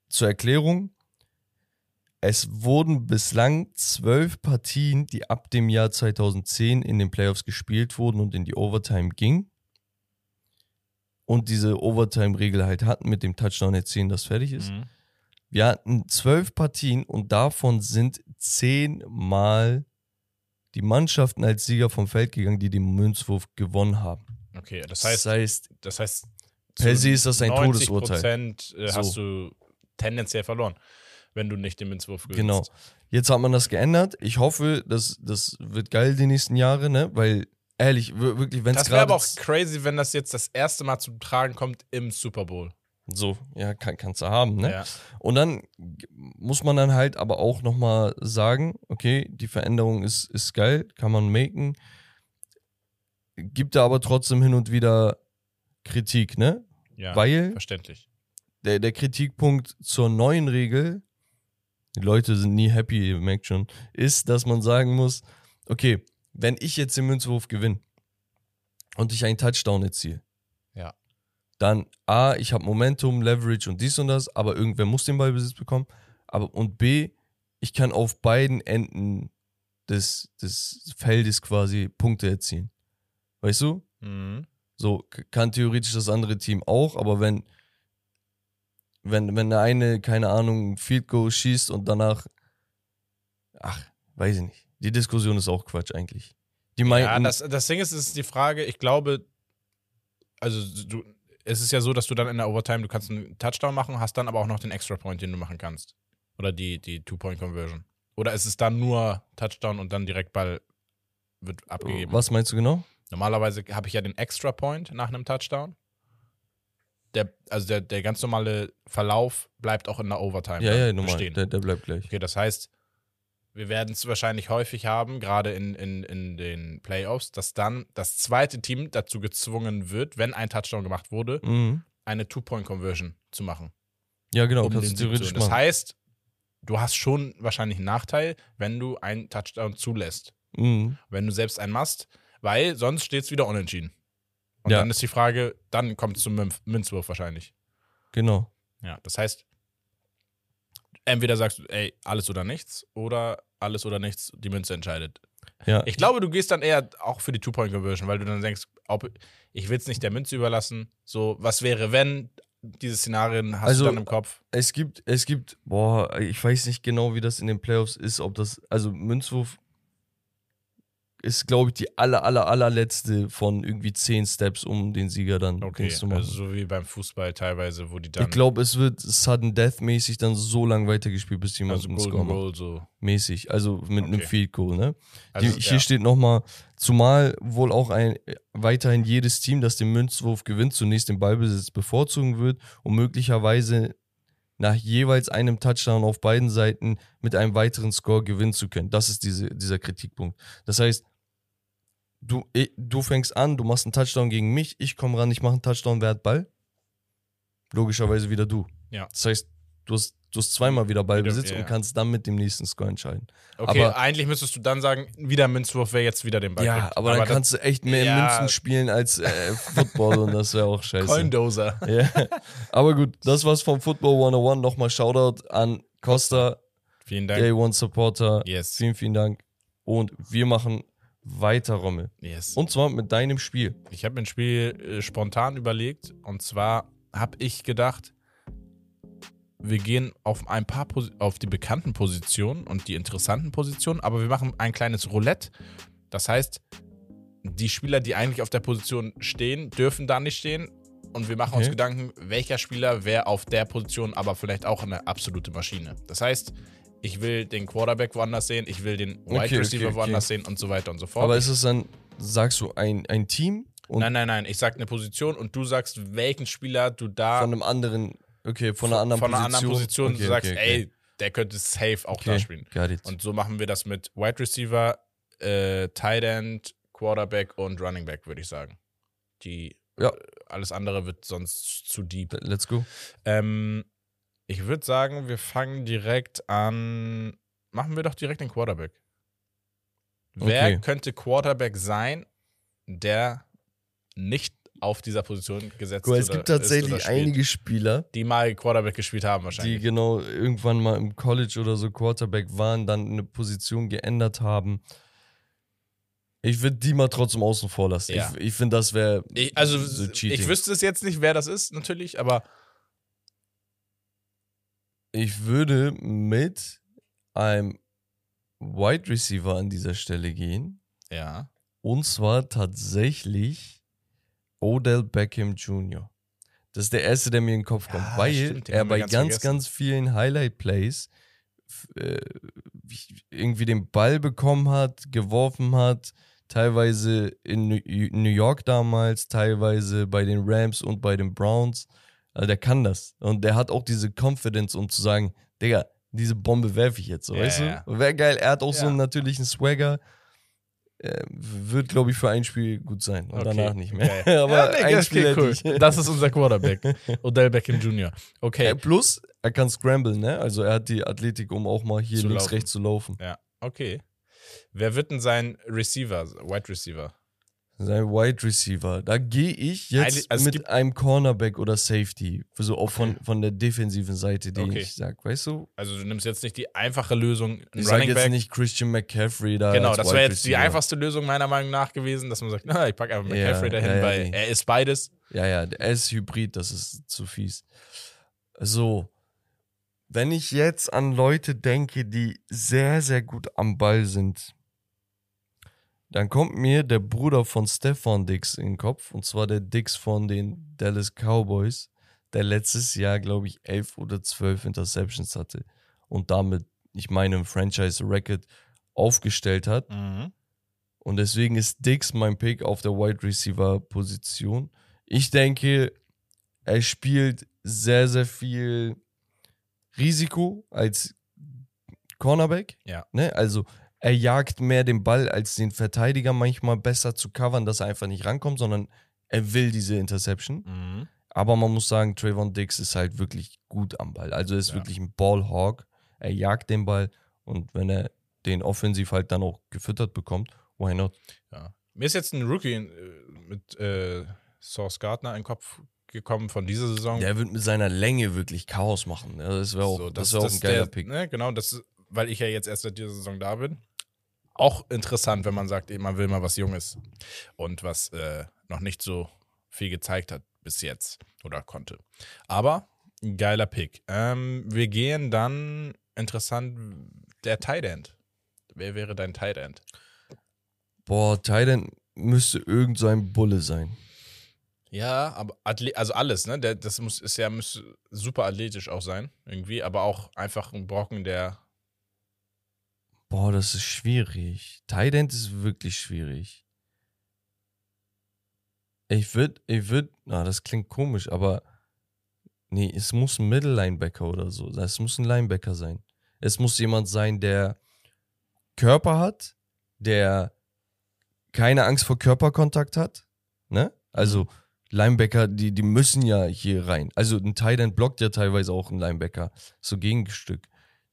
zur Erklärung, es wurden bislang zwölf Partien, die ab dem Jahr 2010 in den Playoffs gespielt wurden und in die Overtime ging. Und diese Overtime-Regel halt hatten mit dem Touchdown erzielen, das fertig ist. Mhm. Wir hatten zwölf Partien und davon sind zehnmal die Mannschaften als Sieger vom Feld gegangen, die den Münzwurf gewonnen haben. Okay, das heißt, das heißt, das heißt per se ist das ein 90 Todesurteil. Prozent äh, hast So. du tendenziell verloren, wenn du nicht den Münzwurf gewinnst. Genau. Jetzt hat man das geändert. Ich hoffe, das, das wird geil die nächsten Jahre, ne? Weil, ehrlich, wir- wirklich, wenn es Das wäre aber auch crazy, wenn das jetzt das erste Mal zum Tragen kommt im Super Bowl. so, ja, kann, kannst du haben, ne? Ja. Und dann muss man dann halt aber auch nochmal sagen, okay, die Veränderung ist, ist geil, kann man maken. Gibt da aber trotzdem hin und wieder Kritik, ne? ja, Weil verständlich. der, der Kritikpunkt zur neuen Regel, die Leute sind nie happy, ihr merkt schon, ist, dass man sagen muss, okay, wenn ich jetzt den Münzwurf gewinne und ich einen Touchdown erziehe, Ja. dann A, ich habe Momentum, Leverage und dies und das, aber irgendwer muss den Ballbesitz bekommen. Aber und B, ich kann auf beiden Enden des, des Feldes quasi Punkte erzielen. Weißt du? Mhm. So kann theoretisch das andere Team auch, aber wenn, wenn, wenn der eine, keine Ahnung, Field Goal schießt und danach, ach, weiß ich nicht. Die Diskussion ist auch Quatsch eigentlich. Die meinten, Ja, das, das Ding ist, es ist die Frage, ich glaube, also du, es ist ja so, dass du dann in der Overtime, du kannst einen Touchdown machen, hast dann aber auch noch den Extra Point, den du machen kannst. Oder die, die Two-Point-Conversion. Oder ist es dann nur Touchdown und dann direkt Ball wird abgegeben? was meinst du genau? Normalerweise habe ich ja den Extra Point nach einem Touchdown. Der, also der, der ganz normale Verlauf bleibt auch in der Overtime Ja, ja, normal. bestehen. Der, der bleibt gleich. Okay, das heißt, wir werden es wahrscheinlich häufig haben, gerade in, in, in den Playoffs, dass dann das zweite Team dazu gezwungen wird, wenn ein Touchdown gemacht wurde, Mhm. eine Two-Point-Conversion zu machen. Ja, genau, um kannst den du theoretisch holen. Das heißt, du hast schon wahrscheinlich einen Nachteil, wenn du einen Touchdown zulässt. Mhm. Wenn du selbst einen machst, weil sonst steht es wieder unentschieden. Und Ja. dann ist die Frage, dann kommt es zum Münz- Münzwurf wahrscheinlich. Genau. Ja, das heißt, entweder sagst du, ey, alles oder nichts, oder alles oder nichts, die Münze entscheidet. Ja, Ich glaube, du gehst dann eher auch für die Two-Point-Conversion, weil du dann denkst, ob, ich will es nicht der Münze überlassen. So, was wäre, wenn diese Szenarien hast Also, du dann im Kopf? es gibt, es gibt, boah, ich weiß nicht genau, wie das in den Playoffs ist, ob das, also Münzwurf ist, glaube ich, die aller, aller, allerletzte von irgendwie zehn Steps, um den Sieger dann Okay, zu machen. also so wie beim Fußball teilweise, wo die dann ich glaube, es wird Sudden Death mäßig dann so lang weitergespielt, bis jemand also einen Golden Score macht. Goal so. Mäßig, also mit einem Okay. Field Goal, ne? Also, Die, hier ja. steht nochmal, zumal wohl auch ein, weiterhin jedes Team, das den Münzwurf gewinnt, zunächst den Ballbesitz bevorzugen wird und möglicherweise nach jeweils einem Touchdown auf beiden Seiten mit einem weiteren Score gewinnen zu können. Das ist diese, dieser Kritikpunkt. Das heißt, du, du fängst an, du machst einen Touchdown gegen mich, ich komme ran, ich mache einen Touchdown, wer hat Ball? Logischerweise wieder du. Ja. Das heißt, du hast, du hast zweimal wieder Ballbesitz ja, ja. und kannst dann mit dem nächsten Score entscheiden. Okay, aber- eigentlich müsstest du dann sagen, wieder Münzwurf, wer jetzt wieder den Ball Ja, kriegt. aber dann kannst du echt mehr Ja. Münzen spielen als äh, Football und das wäre auch scheiße. Coindoser. Ja. Aber gut, das war's vom Football 101. Nochmal Shoutout an Costa, Vielen Dank. Day One Supporter. Yes. Vielen, vielen Dank. Und wir machen weiter, Rommel. yes. Und zwar mit deinem Spiel. Ich habe mir ein Spiel äh, spontan überlegt und zwar habe ich gedacht, wir gehen auf ein paar Posi auf die bekannten Positionen und die interessanten Positionen, aber wir machen ein kleines Roulette. Das heißt, die Spieler, die eigentlich auf der Position stehen, dürfen da nicht stehen und wir machen uns Okay. Gedanken, welcher Spieler wäre auf der Position aber vielleicht auch eine absolute Maschine. Das heißt, ich will den Quarterback woanders sehen, ich will den Wide Okay, Receiver okay, okay. woanders sehen und so weiter und so fort. Aber ist es dann, sagst du, ein, ein Team und Nein, nein, nein. Ich sag eine Position und du sagst, welchen Spieler du da von einem anderen, okay, von einer anderen von einer Position? anderen Position okay, du sagst, okay, okay. ey, der könnte safe auch da okay. spielen. Und so machen wir das mit Wide Receiver, äh, Tight End, Quarterback und Running Back, würde ich sagen. Die Ja. äh, alles andere wird sonst zu deep. Let's go. Ähm, ich würde sagen, wir fangen direkt an. Machen wir doch direkt den Quarterback. Wer Okay. könnte Quarterback sein, der nicht auf dieser Position gesetzt Guck es gibt tatsächlich spielt? einige Spieler, die mal Quarterback gespielt haben die wahrscheinlich. genau irgendwann mal im College oder so Quarterback waren, dann eine Position geändert haben. Ich würde die mal trotzdem außen vor lassen. Ja. Ich, ich finde, das wäre Ich, also, so ich wüsste es jetzt nicht, wer das ist, natürlich, aber Ich würde mit einem Wide Receiver an dieser Stelle gehen. Ja. Und zwar tatsächlich Odell Beckham Jr. Das ist der erste, der mir in den Kopf kommt, Ja, weil stimmt, er bei ganz ganz, ganz vielen Highlight-Plays äh, irgendwie den Ball bekommen hat, geworfen hat, teilweise in New York damals, teilweise bei den Rams und bei den Browns. Also der kann das. Und der hat auch diese Confidence, um zu sagen, Digga, diese Bombe werfe ich jetzt, so, Ja, weißt du? Wäre geil. Er hat auch so Ja. einen natürlichen Swagger. Äh, wird, glaube ich, für ein Spiel gut sein. Und Okay, danach nicht mehr. geil. Aber ja, nee, ein das Spiel cool. Das ist unser Quarterback. Odell Beckham Jr. Okay. Äh, plus, er kann scramblen, ne? Also er hat die Athletik, um auch mal hier Zu links, laufen. rechts zu laufen. Ja, okay. Wer wird denn sein Receiver, Wide Receiver? Sein Wide Receiver. Da gehe ich jetzt also mit einem Cornerback oder Safety. So auch von, von der defensiven Seite, die Okay. ich sag. Weißt du? Also du nimmst jetzt nicht die einfache Lösung, ein Ich sage jetzt Back. nicht Christian McCaffrey da. Genau, das wäre jetzt die Receiver. einfachste Lösung meiner Meinung nach gewesen, dass man sagt, na, ich packe einfach Ja, McCaffrey dahin, ja, ja, weil nee. er ist beides. Ja, ja, er ist Hybrid, das ist zu fies. So, wenn ich jetzt an Leute denke, die sehr, sehr gut am Ball sind, dann kommt mir der Bruder von Stefan Dix in den Kopf, und zwar der Dix von den Dallas Cowboys, der letztes Jahr, glaube ich, elf oder zwölf Interceptions hatte und damit, ich meine, ein Franchise-Record aufgestellt hat. Und deswegen ist Dix mein Pick auf der Wide Receiver Position. Ich denke, er spielt sehr, sehr viel Risiko als Cornerback. Ja. Ne? Also er jagt mehr den Ball, als den Verteidiger manchmal besser zu covern, dass er einfach nicht rankommt, sondern er will diese Interception. Mhm. Aber man muss sagen, Trayvon Dix ist halt wirklich gut am Ball. Also er ist Ja. wirklich ein Ballhawk. Er jagt den Ball und wenn er den offensiv halt dann auch gefüttert bekommt, why not? Ja. Mir ist jetzt ein Rookie äh, mit äh, Source Gardner in den Kopf gekommen von dieser Saison. Der wird mit seiner Länge wirklich Chaos machen. Ja, das wäre auch, So, das wär auch ein geiler der, Pick. Ne, genau, das ist, weil ich ja jetzt erst seit dieser Saison da bin. Auch interessant, wenn man sagt, man will mal was Junges und was äh, noch nicht so viel gezeigt hat bis jetzt oder konnte. Aber geiler Pick. Ähm, wir gehen dann, interessant, der Tight End. Wer wäre dein Tight End? Boah, Titan müsste irgend so ein Bulle sein. Ja, aber Atle also alles, ne? Der, das muss ist ja müsste super athletisch auch sein, irgendwie, aber auch einfach ein Brocken, der Boah, das ist schwierig. Titan ist wirklich schwierig. Ich würde, ich würde, na, das klingt komisch, aber nee, es muss ein Middle-Linebacker oder so. Es muss ein Linebacker sein. Es muss jemand sein, der Körper hat, der keine Angst vor Körperkontakt hat. Ne? Also Linebacker, die, die müssen ja hier rein. Also ein Tight End blockt ja teilweise auch ein Linebacker. So Gegenstück.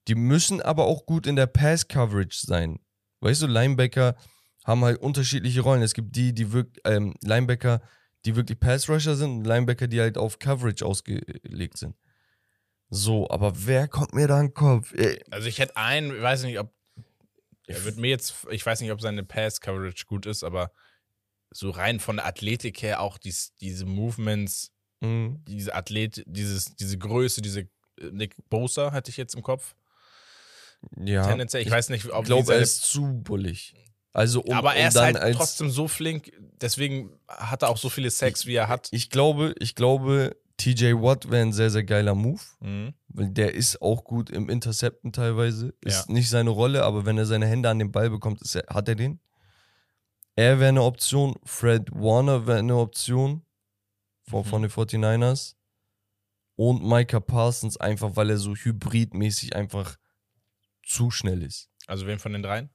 Die müssen aber auch gut in der Pass-Coverage sein. Weißt du, Linebacker haben halt unterschiedliche Rollen. Es gibt die, die wirklich, ähm, Linebacker, die wirklich Pass-Rusher sind und Linebacker, die halt auf Coverage ausgelegt sind. So, aber wer kommt mir da in den Kopf? Ey, Also ich hätte einen, ich weiß nicht, ob er wird mir jetzt, ich weiß nicht, ob seine Pass-Coverage gut ist, aber so rein von der Athletik her auch dies, diese Movements, mh, diese Athlet, dieses, diese Größe, diese äh, Nick Bosa hatte ich jetzt im Kopf. Ja. Tendenziell, ich, weiß nicht, ob Ich glaube, er ist zu bullig. Also, um, aber er um ist dann halt als, trotzdem so flink, deswegen hat er auch so viele Sex, wie er hat. Ich glaube, ich glaube, TJ Watt wäre ein sehr, sehr geiler Move. Mhm. Weil der ist auch gut im Intercepten teilweise. Ist Ja. nicht seine Rolle, aber wenn er seine Hände an den Ball bekommt, er, hat er den. Er wäre eine Option. Fred Warner wäre eine Option von, Mhm. von den 49ers. Und Micah Parsons einfach, weil er so hybridmäßig einfach zu schnell ist. Also wen von den dreien?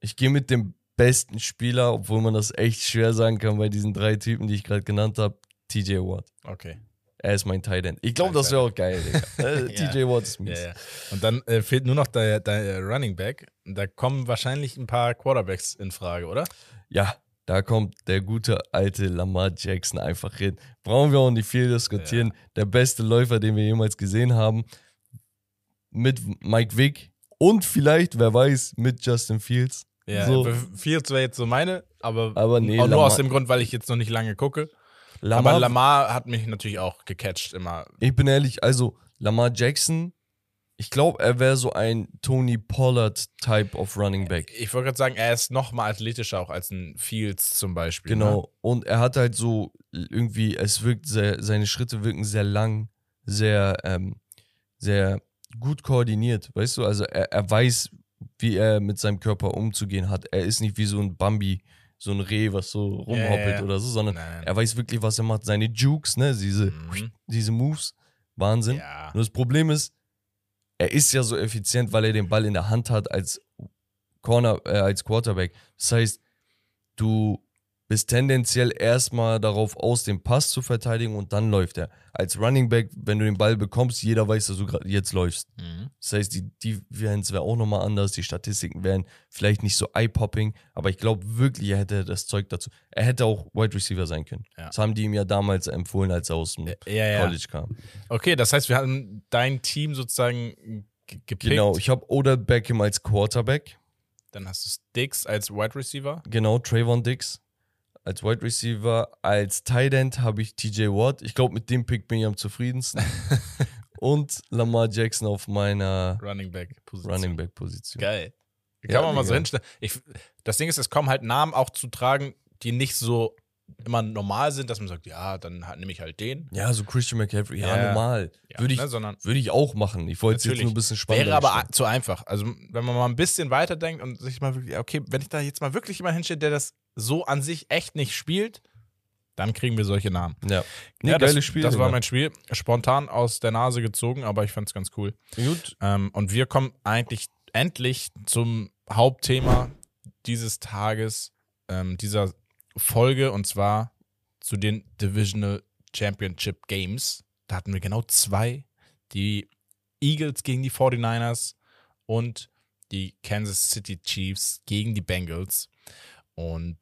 Ich gehe mit dem besten Spieler, obwohl man das echt schwer sagen kann bei diesen drei Typen, die ich gerade genannt habe, TJ Watt. Okay. Er ist mein Tight End. Ich glaube, das wäre auch geil, Digga. Äh, Ja. TJ Watt ist Ja, mies. ja. Und dann äh, fehlt nur noch der, der Running Back. Da kommen wahrscheinlich ein paar Quarterbacks in Frage, oder? Ja, da kommt der gute alte Lamar Jackson einfach hin. Brauchen wir auch nicht viel diskutieren. Der beste Läufer, den wir jemals gesehen haben. Mit Mike Vick und vielleicht, wer weiß, mit Justin Fields. Ja, So. Fields wäre jetzt so meine, aber, Aber nee, auch nur Lamar- aus dem Grund, weil ich jetzt noch nicht lange gucke. Lamar, aber Lamar hat mich natürlich auch gecatcht immer. ich bin ehrlich, also Lamar Jackson, Ich glaube, er wäre so ein Tony Pollard-Type of Running Back. Ich wollte gerade sagen, er ist noch mal athletischer auch als ein Fields zum Beispiel. Genau. Ne? Und er hat halt so irgendwie, es wirkt sehr, seine Schritte wirken sehr lang, sehr, ähm, sehr gut koordiniert, weißt du? Also er, er weiß, wie er mit seinem Körper umzugehen hat. Er ist nicht wie so ein Bambi, so ein Reh, was so rumhoppelt ja. oder so, sondern nein. er weiß wirklich, was er macht. Seine Jukes, ne, diese, Mhm. diese Moves, Wahnsinn. Ja. Nur das Problem ist, er ist ja so effizient, weil er den Ball in der Hand hat als Corner, äh, als Quarterback. Das heißt, du bist tendenziell erstmal darauf aus, den Pass zu verteidigen und dann läuft er. Als Running Back, wenn du den Ball bekommst, jeder weiß, dass du gerade jetzt läufst. Mhm. Das heißt, die Defense wäre auch nochmal anders, die Statistiken wären vielleicht nicht so eye-popping, aber ich glaube wirklich, er hätte das Zeug dazu. Er hätte auch Wide Receiver sein können. Ja. Das haben die ihm ja damals empfohlen, als er aus dem Ja, ja. College kam. Okay, das heißt, wir haben dein Team sozusagen ge- gepickt. Genau, ich habe Odell Beckham als Quarterback. Dann hast du Sticks als Wide Receiver. Genau, Trayvon Dix als Wide Receiver. Als Tight End habe ich TJ Watt. Ich glaube, mit dem Pick bin ich am zufriedensten. Und Lamar Jackson auf meiner Running Back Position. Running Back Position. Geil. Kann Ja, man mal so hinstellen. Ich, das Ding ist, es kommen halt Namen auch zu tragen, die nicht so immer normal sind, dass man sagt, ja, dann halt, nehme ich halt den. Ja, so Christian McCaffrey. Ja, Ja. normal. Ja, würde, ich, ne, würde ich auch machen. Ich wollte es jetzt nur ein bisschen spannender wäre aber zu einfach. Also, wenn man mal ein bisschen weiterdenkt und sich mal wirklich, okay, wenn ich da jetzt mal wirklich jemand hinstelle, der das so an sich echt nicht spielt, dann kriegen wir solche Namen. Ja. Nee, ja, geiles das, Spiel. Das war mein Spiel. Spontan aus der Nase gezogen, aber ich fand es ganz cool. Gut. Ähm, und wir kommen eigentlich endlich zum Hauptthema dieses Tages, ähm, dieser Folge, und zwar zu den Divisional Championship Games. Da hatten wir genau zwei. Die Eagles gegen die 49ers und die Kansas City Chiefs gegen die Bengals. Und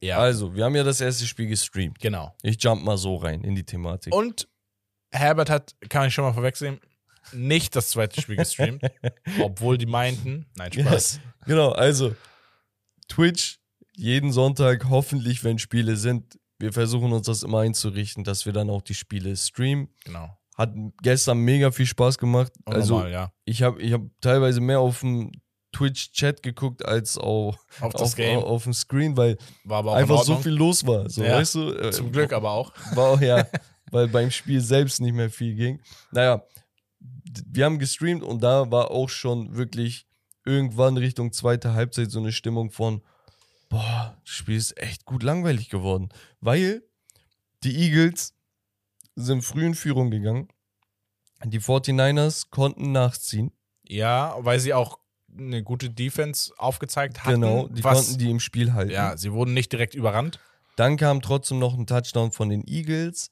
ja, Also, wir haben ja das erste Spiel gestreamt. genau. Ich jump mal so rein in die Thematik. Und Herbert hat, kann ich schon mal vorwechseln, nicht das zweite Spiel gestreamt, obwohl die meinten, nein, Spaß. Genau, also Twitch jeden Sonntag, hoffentlich, wenn Spiele sind. Wir versuchen uns das immer einzurichten, dass wir dann auch die Spiele streamen. Genau. Hat gestern mega viel Spaß gemacht. Und also normal, ja. ich habe ich hab teilweise mehr auf dem Twitch-Chat geguckt als auf, Auf auf, auf, auf dem Screen, weil auch einfach so viel los war. So, Ja, weißt du? Äh, Zum Glück aber auch. War auch, ja, weil beim Spiel selbst nicht mehr viel ging. Naja, wir haben gestreamt und da war auch schon wirklich irgendwann Richtung zweite Halbzeit so eine Stimmung von, boah, das Spiel ist echt gut langweilig geworden. Weil die Eagles sind früh in Führung gegangen. Die 49ers konnten nachziehen. Ja, weil sie auch eine gute Defense aufgezeigt hatten. genau, die was, konnten die im Spiel halten. Ja, sie wurden nicht direkt überrannt. Dann kam trotzdem noch ein Touchdown von den Eagles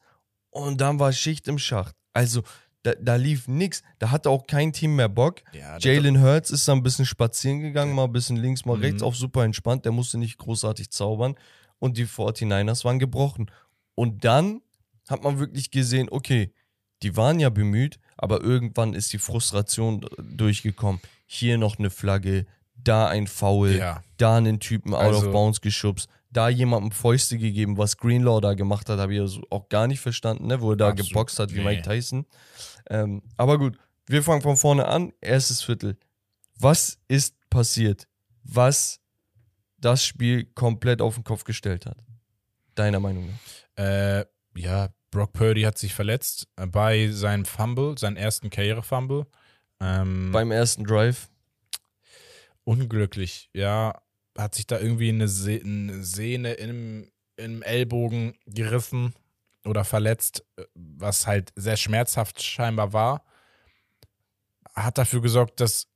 und dann war Schicht im Schacht. Also da, da lief nix. Da hatte auch kein Team mehr Bock. Ja, Jalen Hurts ist da ein bisschen spazieren gegangen, mal ein bisschen links, mal Mhm. rechts, auch super entspannt. Der musste nicht großartig zaubern. Und die 49ers waren gebrochen. Und dann hat man wirklich gesehen, okay, die waren ja bemüht, aber irgendwann ist die Frustration durchgekommen. Hier noch eine Flagge, da ein Foul, Ja. da einen Typen out Also- of bounds geschubst, da jemandem Fäuste gegeben, was Greenlaw da gemacht hat, habe ich also auch gar nicht verstanden, ne? wo er da Absolut. geboxt hat wie Nee. Mike Tyson. Ähm, aber gut, wir fangen von vorne an. Erstes Viertel. Was ist passiert? Was das Spiel komplett auf den Kopf gestellt hat? Deiner Meinung nach? Äh, ja, Brock Purdy hat sich verletzt äh, bei seinem Fumble, seinen ersten Karriere-Fumble. Ähm, Beim ersten Drive. unglücklich, ja. Hat sich da irgendwie eine, Se eine Sehne im, im Ellbogen gerissen oder verletzt, äh, was halt sehr schmerzhaft scheinbar war. Hat dafür gesorgt, dass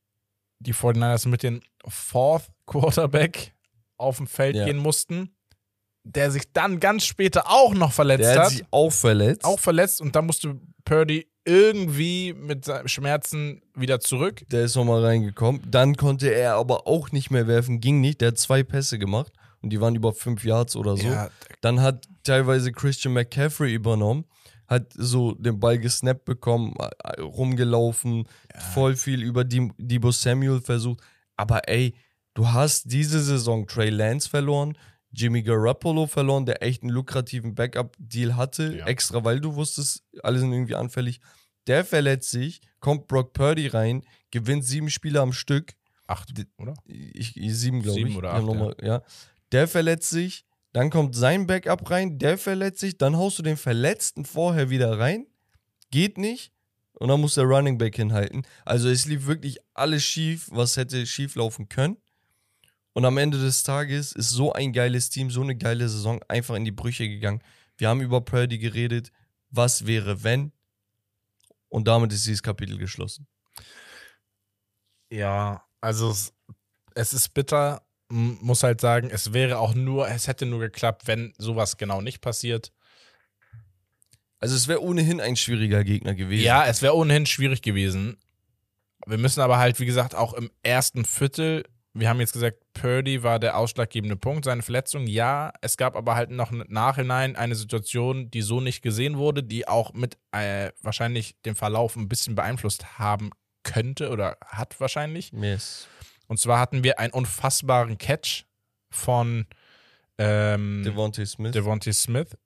die 49ers mit dem Fourth Quarterback auf dem Feld Ja. gehen mussten, der sich dann ganz später auch noch verletzt Der hat sich auch verletzt. auch verletzt und dann musste Purdy irgendwie mit Schmerzen wieder zurück. Der ist nochmal reingekommen. Dann konnte er aber auch nicht mehr werfen, ging nicht. Der hat zwei Pässe gemacht und die waren über fünf Yards oder so. Ja, Dann hat teilweise Christian McCaffrey übernommen, hat so den Ball gesnappt bekommen, rumgelaufen, voll viel über Debo Samuel versucht. Aber ey, du hast diese Saison Trey Lance verloren, Jimmy Garoppolo verloren, der echt einen lukrativen Backup-Deal hatte, Ja. extra weil du wusstest, alle sind irgendwie anfällig. Der verletzt sich, kommt Brock Purdy rein, gewinnt sieben Spiele am Stück. Acht, oder? Ich, ich- sieben, glaube ich. Sieben oder Ja, acht, nochmal, ja. Der verletzt sich, dann kommt sein Backup rein, der verletzt sich, dann haust du den Verletzten vorher wieder rein. Geht nicht. Und dann muss der Running Back hinhalten. Also es lief wirklich alles schief, was hätte schief laufen können. Und am Ende des Tages ist so ein geiles Team, so eine geile Saison einfach in die Brüche gegangen. Wir haben über Purdy geredet. Was wäre, wenn? Und damit ist dieses Kapitel geschlossen. Ja, also es, es ist bitter. M- Muss halt sagen, es wäre auch nur, es hätte nur geklappt, wenn sowas genau nicht passiert. Also es wäre ohnehin ein schwieriger Gegner gewesen. Ja, es wäre ohnehin schwierig gewesen. Wir müssen aber halt, wie gesagt, auch im ersten Viertel, wir haben jetzt gesagt, Purdy war der ausschlaggebende Punkt, seine Verletzung. Ja, es gab aber halt noch im Nachhinein eine Situation, die so nicht gesehen wurde, die auch mit äh, wahrscheinlich den Verlauf ein bisschen beeinflusst haben könnte oder hat wahrscheinlich. Yes. Und zwar hatten wir einen unfassbaren Catch von ähm, Devontae Smith. Devontae Smith.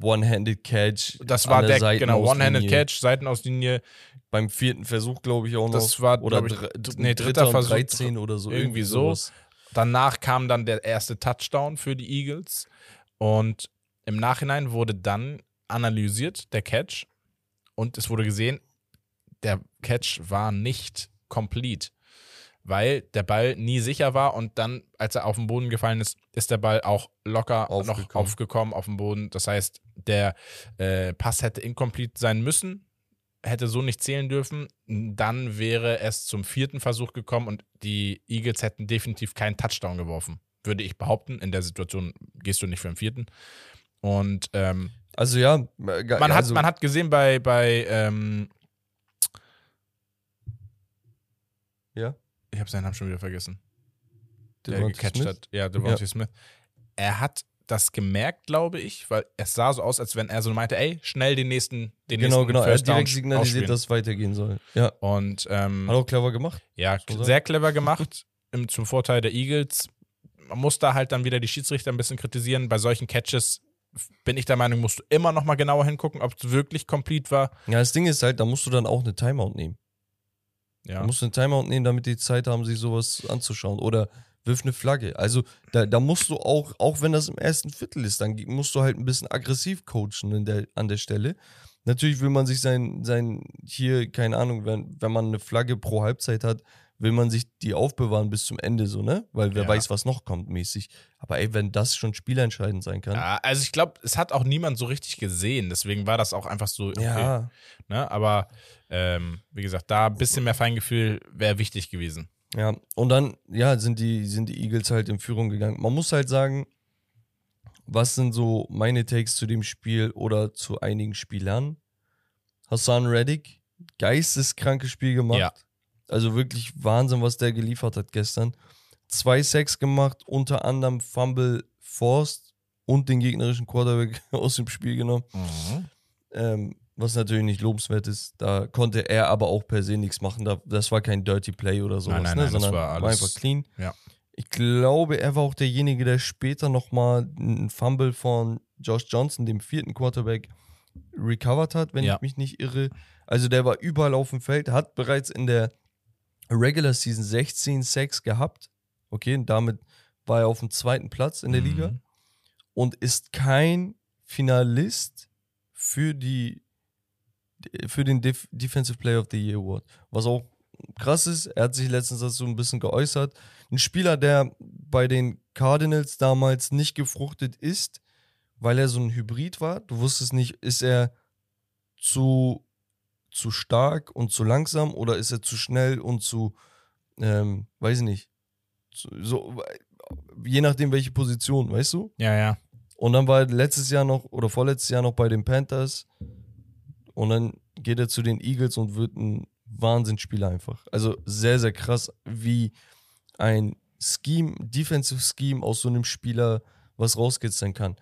One-Handed Catch. Das war der, Seitenauslinie. genau, One-Handed Catch, Seitenauslinie. Beim vierten Versuch, glaube ich, auch noch. Das war, oder ich, dr- nee, dritter dritter Versuch. 13 oder so. irgendwie so. sowas. Danach kam dann der erste Touchdown für die Eagles. Und im Nachhinein wurde dann analysiert, der Catch. Und es wurde gesehen, der Catch war nicht complete. Weil der Ball nie sicher war und dann, als er auf den Boden gefallen ist, ist der Ball auch locker noch Aufgekommen. aufgekommen auf dem Boden. Das heißt, der äh, Pass hätte incomplete sein müssen, hätte so nicht zählen dürfen. Dann wäre es zum vierten Versuch gekommen und die Eagles hätten definitiv keinen Touchdown geworfen. Würde ich behaupten. In der Situation gehst du nicht für den vierten. Und ähm, Also ja, äh, man, hat, also, man hat gesehen bei, bei ähm, Ja. Ich habe seinen Namen schon wieder vergessen. Der gecatcht Smith. hat. Ja, Devontae Smith. Er hat das gemerkt, glaube ich, weil es sah so aus, als wenn er so meinte, ey, schnell den nächsten, den Genau, nächsten genau. Er hat First direkt signalisiert, dass es weitergehen soll. Ja. Und ähm, Hat auch clever gemacht. ja, sehr clever gemacht, im, zum Vorteil der Eagles. Man muss da halt dann wieder die Schiedsrichter ein bisschen kritisieren. Bei solchen Catches bin ich der Meinung, musst du immer noch mal genauer hingucken, ob es wirklich complete war. Ja, das Ding ist halt, da musst du dann auch eine Timeout nehmen. Ja. Du musst eine Timeout nehmen, damit die Zeit haben, sich sowas anzuschauen. Oder wirf eine Flagge. Also da, da musst du auch, auch wenn das im ersten Viertel ist, dann musst du halt ein bisschen aggressiv coachen der, an der Stelle. Natürlich will man sich sein, sein hier, keine Ahnung, wenn, wenn man eine Flagge pro Halbzeit hat, will man sich die aufbewahren bis zum Ende so, ne? Weil wer Ja. weiß, was noch kommt mäßig. Aber ey, wenn das schon spielentscheidend sein kann. Ja, also ich glaube, es hat auch niemand so richtig gesehen, deswegen war das auch einfach so. Okay, Ja, Ne? Aber ähm, wie gesagt, da ein bisschen mehr Feingefühl wäre wichtig gewesen. Ja, und dann, ja, sind die, sind die Eagles halt in Führung gegangen. Man muss halt sagen, was sind so meine Takes zu dem Spiel oder zu einigen Spielern? Hassan Reddick, geisteskrankes Spiel gemacht. Ja. Also wirklich Wahnsinn, was der geliefert hat gestern. Zwei Sacks gemacht, unter anderem Fumble forced und den gegnerischen Quarterback aus dem Spiel genommen. Ähm, was natürlich nicht lobenswert ist. Da konnte er aber auch per se nichts machen. Da, das war kein Dirty Play oder sowas, Nein, nein, ne? nein, das sondern war alles- einfach clean. ja. Ich glaube, er war auch derjenige, der später nochmal einen Fumble von Josh Johnson, dem vierten Quarterback, recovered hat, wenn Ja. ich mich nicht irre. Also der war überall auf dem Feld, hat bereits in der Regular Season 16 Sacks gehabt. Okay, und damit war er auf dem zweiten Platz in der Liga Mhm. und ist kein Finalist für die für den Def Defensive Player of the Year Award. Was auch krass ist, er hat sich letztens dazu ein bisschen geäußert. Ein Spieler, der bei den Cardinals damals nicht gefruchtet ist, weil er so ein Hybrid war. Du wusstest nicht, ist er zu, zu stark und zu langsam oder ist er zu schnell und zu, ähm, weiß ich nicht, so, je nachdem welche Position, weißt du? Ja, ja. Und dann war er letztes Jahr noch oder vorletztes Jahr noch bei den Panthers. Und dann geht er zu den Eagles und wird ein Wahnsinnsspieler einfach. Also sehr, sehr krass, wie ein Scheme, Defensive Scheme aus so einem Spieler was rauskitzeln kann.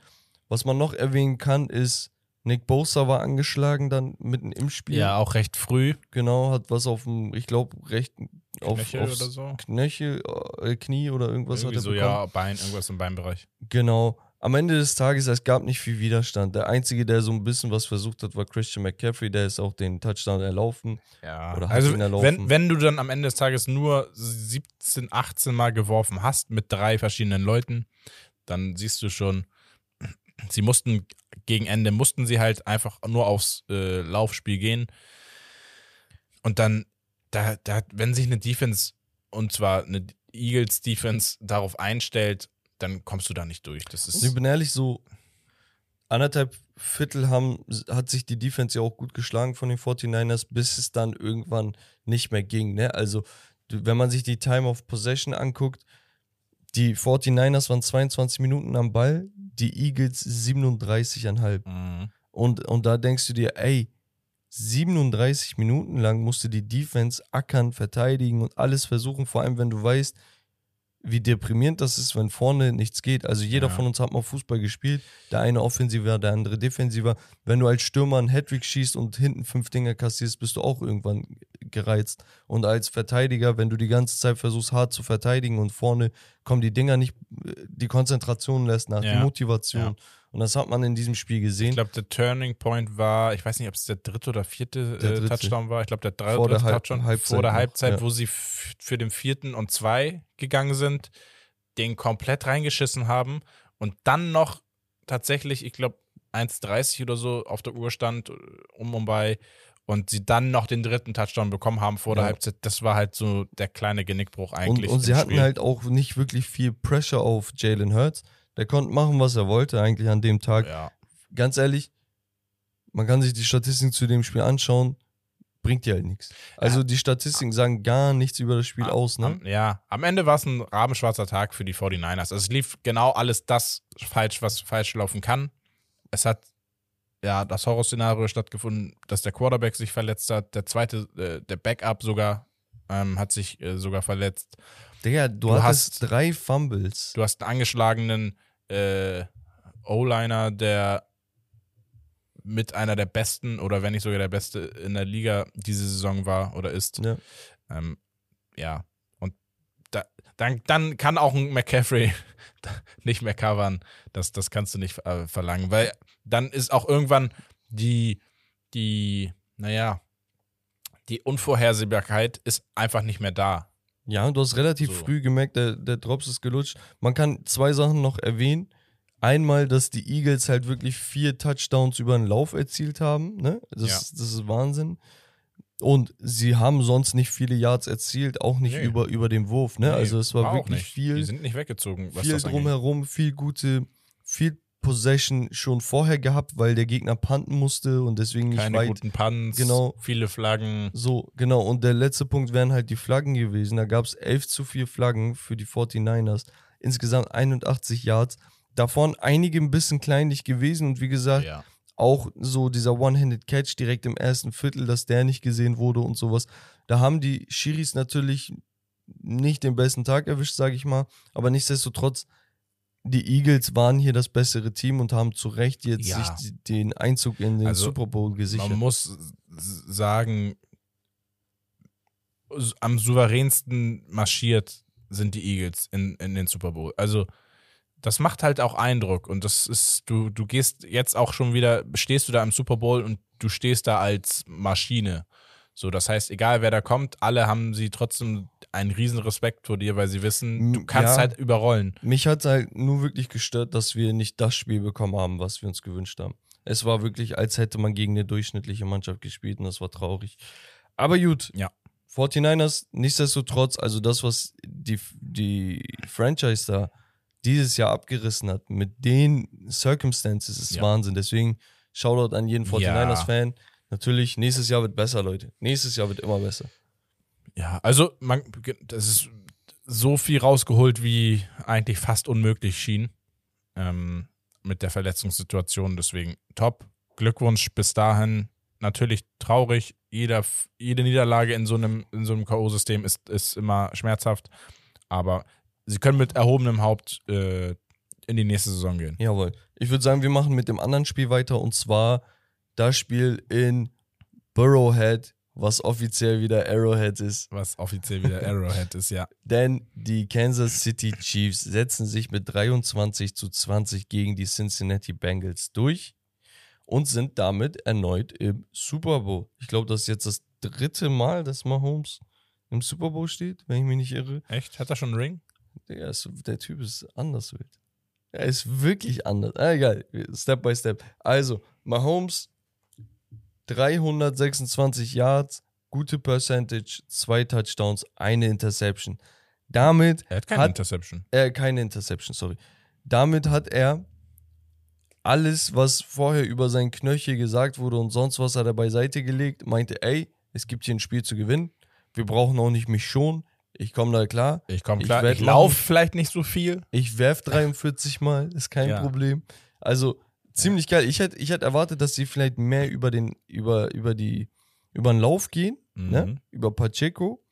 Was man noch erwähnen kann, ist, Nick Bosa war angeschlagen dann mitten im Spiel. Ja, auch recht früh. Genau, hat was auf dem, ich glaube, rechten auf, Knöchel oder so. Knöchel, äh, Knie oder irgendwas Irgendwie hat er so, bekommen. ja, Bein, irgendwas im Beinbereich. Genau. am Ende des Tages, es gab nicht viel Widerstand. Der Einzige, der so ein bisschen was versucht hat, war Christian McCaffrey. Der ist auch den Touchdown erlaufen. Ja, Oder hat also ihn erlaufen. wenn, wenn du dann am Ende des Tages nur 17, 18 Mal geworfen hast mit drei verschiedenen Leuten, dann siehst du schon, sie mussten gegen Ende, mussten sie halt einfach nur aufs äh, Laufspiel gehen. Und dann, da, da, wenn sich eine Defense, und zwar eine Eagles Defense, darauf einstellt, dann kommst du da nicht durch. Das ist. Ich bin ehrlich, so anderthalb Viertel haben, hat sich die Defense ja auch gut geschlagen von den 49ers, bis es dann irgendwann nicht mehr ging. Ne? Also, wenn man sich die Time of Possession anguckt, die 49ers waren 22 Minuten am Ball, die Eagles 37,5. Mhm. Und, und da denkst du dir, ey, 37 Minuten lang musste die Defense ackern, verteidigen und alles versuchen, vor allem wenn du weißt, wie deprimierend das ist, wenn vorne nichts geht. Also jeder Ja. von uns hat mal Fußball gespielt, der eine offensiver, der andere defensiver. Wenn du als Stürmer einen Hattrick schießt und hinten fünf Dinger kassierst, bist du auch irgendwann gereizt. Und als Verteidiger, wenn du die ganze Zeit versuchst, hart zu verteidigen und vorne kommen die Dinger nicht, die Konzentration lässt nach, die Ja. Motivation. Ja. Und das hat man in diesem Spiel gesehen. Ich glaube, der Turning Point war, ich weiß nicht, ob es der dritte oder vierte äh, dritte. Touchdown war. Ich glaube, der drei- Vor der dritte Touchdown Halbzeit vor der noch, Halbzeit, ja. wo sie für den vierten und zwei gegangen sind, den komplett reingeschissen haben und dann noch tatsächlich, ich glaube, 1,30 oder so auf der Uhr stand, äh, um und bei, und sie dann noch den dritten Touchdown bekommen haben vor der Ja. Halbzeit. Das war halt so der kleine Genickbruch Und, eigentlich. und sie im hatten Spiel. halt auch nicht wirklich viel Pressure auf Jalen Hurts. Der konnte machen, was er wollte, eigentlich an dem Tag. Ja. Ganz ehrlich, man kann sich die Statistiken zu dem Spiel anschauen, bringt dir halt nichts. Also die Statistiken sagen gar nichts über das Spiel Am- aus, ne? Am, ja, am Ende war es ein rabenschwarzer Tag für die 49ers. Also es lief genau alles das falsch, was falsch laufen kann. Es hat ja das Horrorszenario stattgefunden, dass der Quarterback sich verletzt hat. Der zweite, äh, der Backup sogar, ähm, hat sich äh, sogar verletzt. Digga, du, Du hast- drei Fumbles. Du hast einen angeschlagenen äh, O-Liner, der mit einer der besten oder wenn nicht sogar der beste in der Liga diese Saison war oder ist. Ja. Ähm, ja, und da, dann, dann kann auch ein McCaffrey nicht mehr covern. Das, das kannst du nicht äh, verlangen, weil dann ist auch irgendwann die, die, naja, die Unvorhersehbarkeit ist einfach nicht mehr da. Ja, du hast relativ So. früh gemerkt, der, der Drops ist gelutscht. Man kann zwei Sachen noch erwähnen. Einmal, dass die Eagles halt wirklich vier Touchdowns über den Lauf erzielt haben. Ne? Das, Ja. das ist Wahnsinn. Und sie haben sonst nicht viele Yards erzielt, auch nicht Nee. über, über den Wurf. Ne? Nee, also es war, auch wirklich viel. Die sind nicht weggezogen, was viel drumherum, viel gute, viel Possession schon vorher gehabt, weil der Gegner panten musste und deswegen nicht Keine weit. guten Punts, Genau. viele Flaggen. So, genau. Und der letzte Punkt wären halt die Flaggen gewesen. Da gab es 11 zu 4 Flaggen für die 49ers. Insgesamt 81 Yards. Davon einige ein bisschen kleinlich gewesen und wie gesagt, Ja. auch so dieser One-Handed Catch direkt im ersten Viertel, dass der nicht gesehen wurde und sowas. Da haben die Schiris natürlich nicht den besten Tag erwischt, sage ich mal. Aber nichtsdestotrotz, die Eagles waren hier das bessere Team und haben zu Recht jetzt Ja. sich den Einzug in den Also, Super Bowl gesichert. Man muss sagen, am souveränsten marschiert sind die Eagles in, in den Super Bowl. Also, das macht halt auch Eindruck und das ist, du, du gehst jetzt auch schon wieder, stehst du da im Super Bowl und du stehst da als Maschine. So, das heißt, egal wer da kommt, alle haben sie trotzdem einen riesen Respekt vor dir, weil sie wissen, du kannst ja. halt überrollen. Mich hat halt nur wirklich gestört, dass wir nicht das Spiel bekommen haben, was wir uns gewünscht haben. Es war wirklich, als hätte man gegen eine durchschnittliche Mannschaft gespielt und das war traurig. Aber gut. Ja. 49ers, nichtsdestotrotz, also das, was die, die Franchise da dieses Jahr abgerissen hat, mit den Circumstances, ist Ja. Wahnsinn. Deswegen Shoutout an jeden Ja. 49ers-Fan. Natürlich, nächstes Jahr wird besser, Leute. Nächstes Jahr wird immer besser. Ja, also man, das ist so viel rausgeholt, wie eigentlich fast unmöglich schien ähm, mit der Verletzungssituation. Deswegen top. Glückwunsch bis dahin. Natürlich traurig. Jeder, jede Niederlage in so einem, in so einem K.O.-System ist, ist immer schmerzhaft. Aber sie können mit erhobenem Haupt äh, in die nächste Saison gehen. Jawohl. Ich würde sagen, wir machen mit dem anderen Spiel weiter und zwar das Spiel in Burrowhead, was offiziell wieder Arrowhead ist. Was offiziell wieder Arrowhead ist, ja. Denn die Kansas City Chiefs setzen sich mit 23 zu 20 gegen die Cincinnati Bengals durch und sind damit erneut im Super Bowl. Ich glaube, das ist jetzt das dritte Mal, dass Mahomes im Super Bowl steht, wenn ich mich nicht irre. Echt? Hat er schon einen Ring? Der, ist, der Typ ist anders wild. Er ist wirklich anders. Ah, egal, Step by Step. Also, Mahomes 326 Yards, gute Percentage, zwei Touchdowns, eine Interception. Damit Er hat keine hat Interception. er keine Interception, sorry. Damit hat er alles, was vorher über sein Knöchel gesagt wurde und sonst was hat er beiseite gelegt, meinte, ey, es gibt hier ein Spiel zu gewinnen. Wir brauchen auch nicht mich schon. Ich komme da klar. Ich komme Ich klar. werd Ich, laufe vielleicht nicht so viel. Ich werf 43 Mal, ist kein Ja. Problem. Also ziemlich geil. Ich hätte ich hätt erwartet, dass sie vielleicht mehr über den, über, über die, über den Lauf gehen, ne? Mhm. Über Pacheco.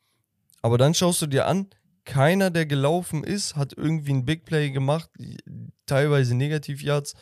Aber dann schaust du dir an, keiner, der gelaufen ist, hat irgendwie ein Big Play gemacht, teilweise Negativ-Yards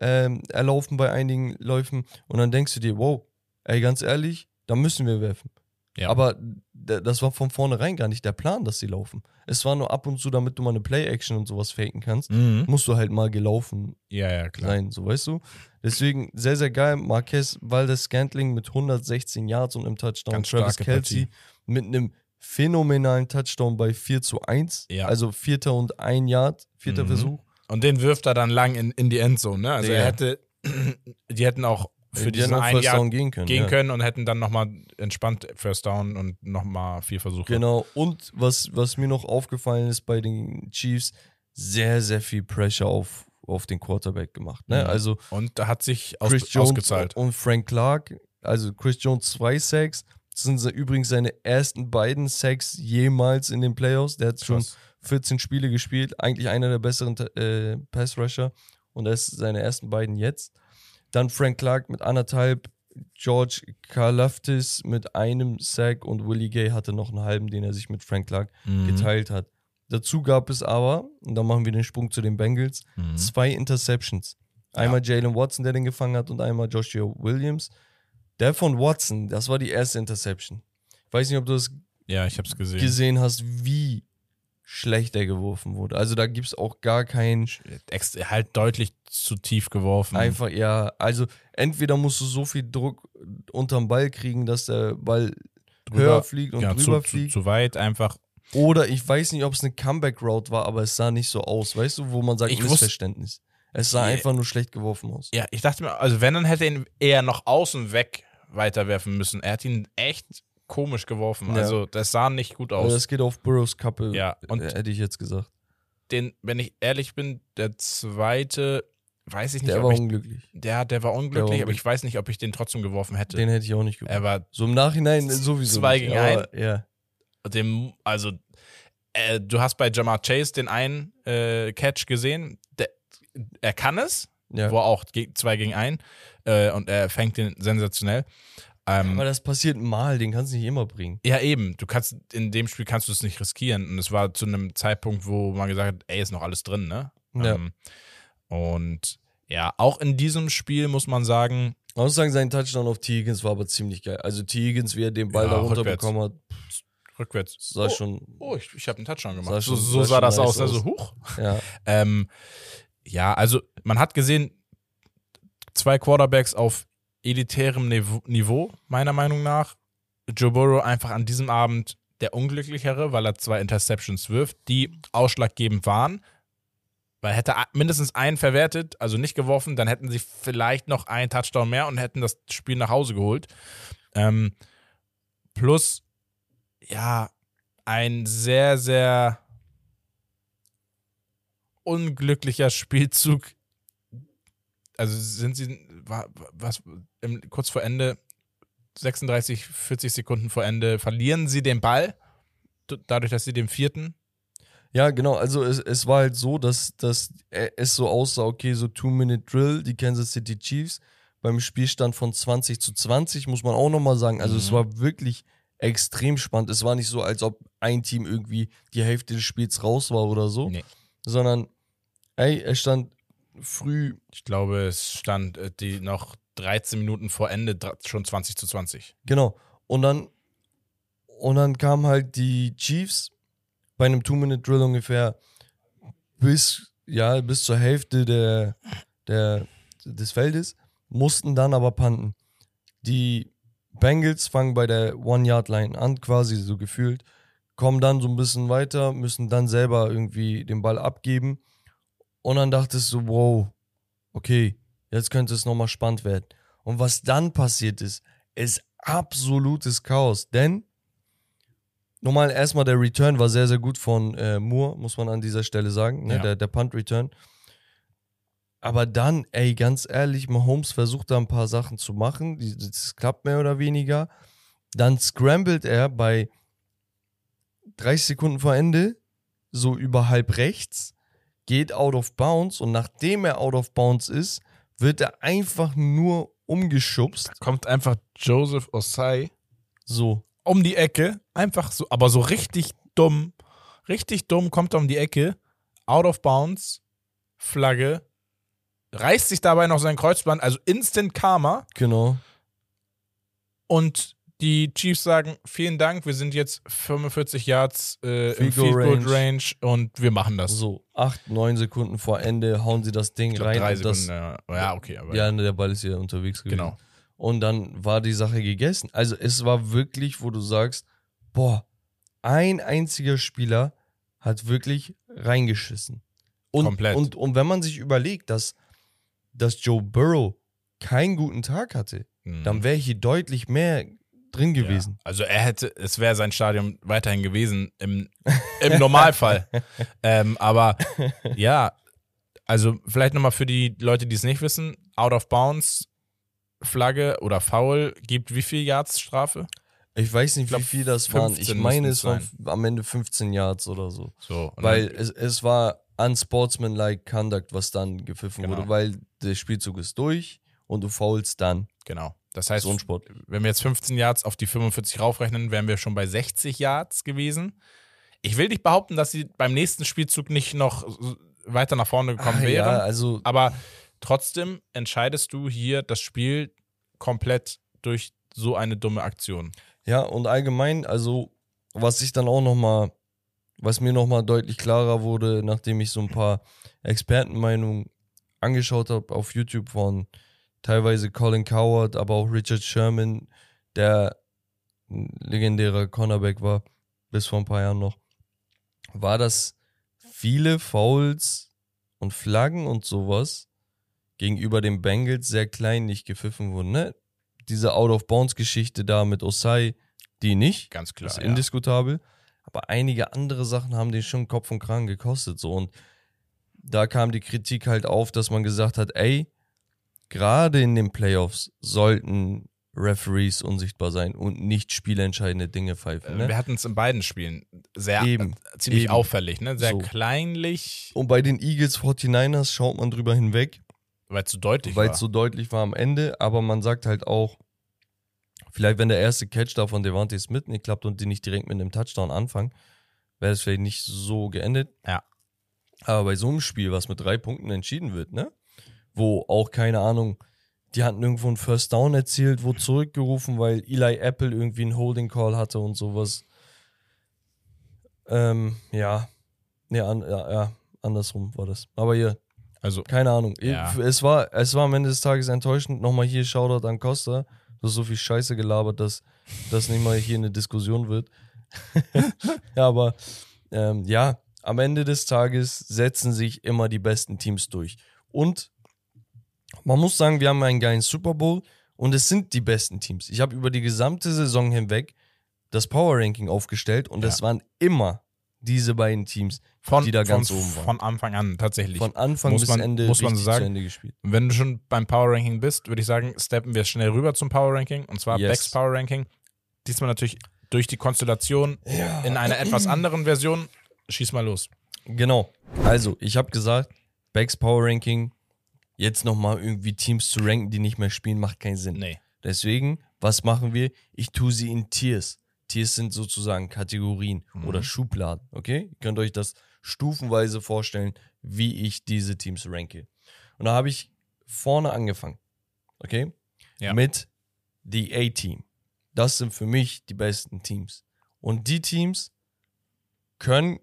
ähm, erlaufen bei einigen Läufen. Und dann denkst du dir, wow, ey, ganz ehrlich, da müssen wir werfen. Ja. Aber das war von vornherein gar nicht der Plan, dass sie laufen. Es war nur ab und zu, damit du mal eine Play-Action und sowas faken kannst, Mhm. musst du halt mal gelaufen Ja, ja, klar. sein, so weißt du. Deswegen sehr, sehr geil. Marquez Valdez Scantling mit 116 Yards und einem Touchdown. Ganz Travis Kelsey Partie. mit einem phänomenalen Touchdown bei 4 zu 1. Ja. Also vierter und ein Yard, vierter Mhm. Versuch. Und den wirft er dann lang in, in die Endzone, ne? Also Ja. er hätte, die hätten auch für Die diesen einen First Jahr Down gehen können. gehen ja. können und hätten dann nochmal entspannt First Down und nochmal vier Versuche. Genau. Und was, was mir noch aufgefallen ist bei den Chiefs, sehr, sehr viel Pressure auf, auf den Quarterback gemacht. Ne? Mhm. Also Und da hat sich aus, Chris Jones ausgezahlt. und Frank Clark, also Chris Jones zwei Sacks. Das sind übrigens seine ersten beiden Sacks jemals in den Playoffs. Der hat schon Krass. 14 Spiele gespielt, eigentlich einer der besseren äh, Pass-Rusher. Und das ist seine ersten beiden jetzt. Dann Frank Clark mit anderthalb, George Karlaftis mit einem Sack und Willie Gay hatte noch einen halben, den er sich mit Frank Clark Mhm. geteilt hat. Dazu gab es aber, und dann machen wir den Sprung zu den Bengals, Mhm. zwei Interceptions. Einmal Jalen Watson, der den gefangen hat, und einmal Joshua Williams. Der von Watson, das war die erste Interception. Ich weiß nicht, ob du das Ja, ich hab's gesehen. gesehen hast, wie schlecht er geworfen wurde. Also da gibt es auch gar keinen halt deutlich zu tief geworfen. einfach, ja, also entweder musst du so viel Druck unterm Ball kriegen, dass der Ball Drüber- höher fliegt und ja, drüber zu, zu, fliegt. zu weit einfach. Oder ich weiß nicht, ob es eine Comeback-Route war, aber es sah nicht so aus, weißt du, wo man sagt, Ich Missverständnis. Es sah einfach nur schlecht geworfen aus. Ja, ich dachte mir, also wenn, dann hätte er ihn eher noch außen weg weiterwerfen müssen. Er hat ihn echt komisch geworfen. Ja. Also das sah nicht gut Also aus. das geht auf Burrows Kappe, Ja, und- äh, hätte ich jetzt gesagt. Den, wenn ich ehrlich bin, der zweite, weiß ich nicht, Der ob war ich, unglücklich. der, der war unglücklich, Der war aber unglücklich. ich weiß nicht, ob ich den trotzdem geworfen hätte. Den hätte ich auch nicht geworfen. er war So im Nachhinein sowieso. Zwei gegen aber, Ja. dem, also äh, du hast bei Jamar Chase den einen äh, Catch gesehen. Der, er kann es, ja. wo auch ge zwei gegen einen äh, und er fängt den sensationell. Ähm, Aber das passiert mal, den kannst du nicht immer bringen. Ja, eben. Du kannst, in dem Spiel kannst du es nicht riskieren. Und es war zu einem Zeitpunkt, wo man gesagt hat, ey, ist noch alles drin, ne? Ja. Ähm, und ja, auch in diesem Spiel muss man sagen, Man muss sagen, sein Touchdown auf T. Higgins war aber ziemlich geil. Also T. Higgins, wie er den Ball Ja, da runterbekommen hat, rückwärts. sah oh, schon, oh, ich, ich habe einen Touchdown Sah gemacht. schon- so so sah sah das nice aus. Also, huch. ja. Ähm, ja, also man hat gesehen, zwei Quarterbacks auf elitärem Niveau, meiner Meinung nach. Joe Burrow einfach an diesem Abend der unglücklichere, weil er zwei Interceptions wirft, die ausschlaggebend waren. Weil hätte er mindestens einen verwertet, also nicht geworfen, dann hätten sie vielleicht noch einen Touchdown mehr und hätten das Spiel nach Hause geholt. Ähm, plus, ja, ein sehr, sehr unglücklicher Spielzug. Also sind sie, wa- was, im, kurz vor Ende, 36, 40 Sekunden vor Ende, verlieren sie den Ball, dadurch, dass sie den vierten. Ja, genau. Also es, es war halt so, dass, dass es so aussah, okay, so Two-Minute-Drill, die Kansas City Chiefs beim Spielstand von 20 zu 20, muss man auch nochmal sagen. Also es Mhm. war wirklich extrem spannend. Es war nicht so, als ob ein Team irgendwie die Hälfte des Spiels raus war oder so, Nee. sondern, ey, es stand früh, Ich glaube, es stand äh, die noch 13 Minuten vor Ende schon 20 zu 20. genau. Und dann, und dann kamen halt die Chiefs bei einem Two-Minute-Drill ungefähr bis, ja, bis zur Hälfte der, der, des Feldes, mussten dann aber panten. Die Bengals fangen bei der One-Yard-Line an, quasi so gefühlt, kommen dann so ein bisschen weiter, müssen dann selber irgendwie den Ball abgeben. Und dann dachtest du, wow, okay, jetzt könnte es nochmal spannend werden. Und was dann passiert ist, ist absolutes Chaos. Denn nochmal erstmal der Return war sehr, sehr gut von äh, Moore, muss man an dieser Stelle sagen, ne? Ja. der, der Punt-Return. Aber dann, ey, ganz ehrlich, Mahomes versucht da ein paar Sachen zu machen. Das klappt mehr oder weniger. Dann scrambled er bei 30 Sekunden vor Ende, so über halb rechts, geht out of bounds und nachdem er out of bounds ist, wird er einfach nur umgeschubst. Kommt einfach Joseph Osai So. um die Ecke, einfach so, aber so richtig dumm, richtig dumm kommt er um die Ecke, out of bounds, Flagge, reißt sich dabei noch sein Kreuzband, also Instant Karma Genau. und die Chiefs sagen, vielen Dank, wir sind jetzt 45 Yards äh, im Field Goal Field Goal Range und wir machen das. So, acht, neun Sekunden vor Ende hauen sie das Ding glaub, rein. drei und das, Sekunden, ja. ja, okay, aber ja, ne, der Ball ist ja unterwegs gewesen. genau. Und dann war die Sache gegessen. Also es war wirklich, wo du sagst, boah, ein einziger Spieler hat wirklich reingeschissen. Und, Komplett. Und, und wenn man sich überlegt, dass, dass Joe Burrow keinen guten Tag hatte, Mhm. dann wäre hier deutlich mehr drin gewesen. Ja. Also er hätte, es wäre sein Stadion weiterhin gewesen im, im Normalfall. ähm, aber ja, also vielleicht nochmal für die Leute, die es nicht wissen, out of bounds, Flagge oder Foul gibt wie viel Yards Strafe? Ich weiß nicht, Ich glaub, wie viel das waren. Ich 15 meine, es waren am Ende 15 Yards oder so. So, Weil es, es war unsportsmanlike Conduct, was dann gepfiffen Genau. wurde, weil der Spielzug ist durch und du faulst dann. genau. Das heißt, so ein Sport. wenn wir jetzt 15 Yards auf die 45 raufrechnen, wären wir schon bei 60 Yards gewesen. Ich will nicht behaupten, dass sie beim nächsten Spielzug nicht noch weiter nach vorne gekommen Ah, wären. Ja, also Aber trotzdem entscheidest du hier das Spiel komplett durch so eine dumme Aktion. Ja, und allgemein, also, was ich dann auch nochmal, was mir nochmal deutlich klarer wurde, nachdem ich so ein paar Expertenmeinungen angeschaut habe auf YouTube von teilweise Colin Coward, aber auch Richard Sherman, der ein legendärer Cornerback war, bis vor ein paar Jahren noch, war, dass viele Fouls und Flaggen und sowas gegenüber den Bengals sehr kleinlich gepfiffen wurden. Ne? Diese Out-of-Bounds-Geschichte da mit Osai, die nicht, Ganz klar. ist ja. indiskutabel. Aber einige andere Sachen haben den schon Kopf und Kragen gekostet. So. Und da kam die Kritik halt auf, dass man gesagt hat, ey, gerade in den Playoffs sollten Referees unsichtbar sein und nicht spielentscheidende Dinge pfeifen. Äh, Wir Ne? hatten es in beiden Spielen sehr Eben, ziemlich eben. auffällig, ne? Sehr So. kleinlich, Und bei den Eagles 49ers schaut man drüber hinweg, weil es zu deutlich weil war. es so deutlich war am Ende. Aber man sagt halt auch, vielleicht wenn der erste Catch da von Devante Smith nicht klappt und die nicht direkt mit einem Touchdown anfangen, wäre es vielleicht nicht so geendet. Ja. Aber bei so einem Spiel, was mit drei Punkten entschieden wird, ne? Wo auch, keine Ahnung, die hatten irgendwo einen First Down erzielt, wurde zurückgerufen, weil Eli Apple irgendwie einen Holding Call hatte und sowas. Ähm, ja. Nee, an, ja, ja, andersrum war das. Aber hier, also, keine Ahnung. Ja. Es, war, es war am Ende des Tages enttäuschend. Nochmal hier Shoutout an Costa. Du hast so viel Scheiße gelabert, dass das nicht mal hier eine Diskussion wird. ja, aber ähm, ja, am Ende des Tages setzen sich immer die besten Teams durch. Und man muss sagen, wir haben einen geilen Super Bowl und es sind die besten Teams. Ich habe über die gesamte Saison hinweg das Power Ranking aufgestellt und Ja. es waren immer diese beiden Teams, von, die da ganz von, oben waren. von Anfang an tatsächlich. Von Anfang Muss bis man- Ende muss man richtig sagen. zu Ende gespielt. Wenn du schon beim Power Ranking bist, würde ich sagen, steppen wir schnell rüber zum Power Ranking und zwar Yes. Becks Power Ranking. Diesmal natürlich durch die Konstellation Ja. in einer etwas anderen Version. Schieß mal los. Genau. Also, ich habe gesagt, Becks Power Ranking, jetzt nochmal irgendwie Teams zu ranken, die nicht mehr spielen, macht keinen Sinn. Nee. Deswegen, was machen wir? Ich tue sie in Tiers. Tiers sind sozusagen Kategorien Mhm. oder Schubladen, okay? Ihr könnt euch das stufenweise vorstellen, wie ich diese Teams ranke. Und da habe ich vorne angefangen, okay? Ja. Mit the A-Team. Das sind für mich die besten Teams. Und die Teams können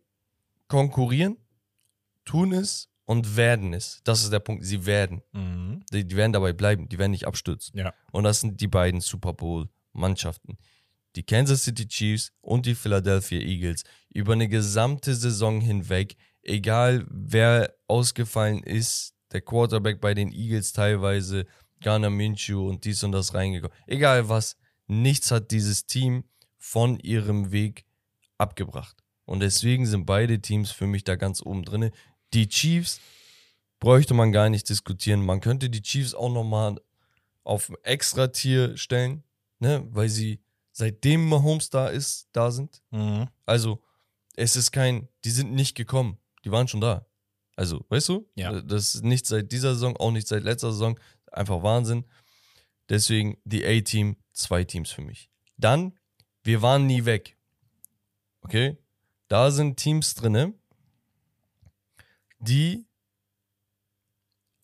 konkurrieren, tun es und werden es. Das ist der Punkt. Sie werden. Mhm. Die, die werden dabei bleiben. Die werden nicht abstürzen. Ja. Und das sind die beiden Super Bowl-Mannschaften. Die Kansas City Chiefs und die Philadelphia Eagles über eine gesamte Saison hinweg, egal wer ausgefallen ist, der Quarterback bei den Eagles teilweise, Garner Minshew und dies und das reingekommen. Egal was, nichts hat dieses Team von ihrem Weg abgebracht. Und deswegen sind beide Teams für mich da ganz oben drin. Die Chiefs bräuchte man gar nicht diskutieren. Man könnte die Chiefs auch nochmal auf ein Extra-Tier stellen, ne? weil sie seitdem Mahomes da ist, da sind. Mhm. Also, es ist kein, die sind nicht gekommen, die waren schon da. Also, weißt du? Ja. Das ist nicht seit dieser Saison, auch nicht seit letzter Saison. Einfach Wahnsinn. Deswegen die A-Team, zwei Teams für mich. Dann, wir waren nie weg. Okay? Da sind Teams drinne, die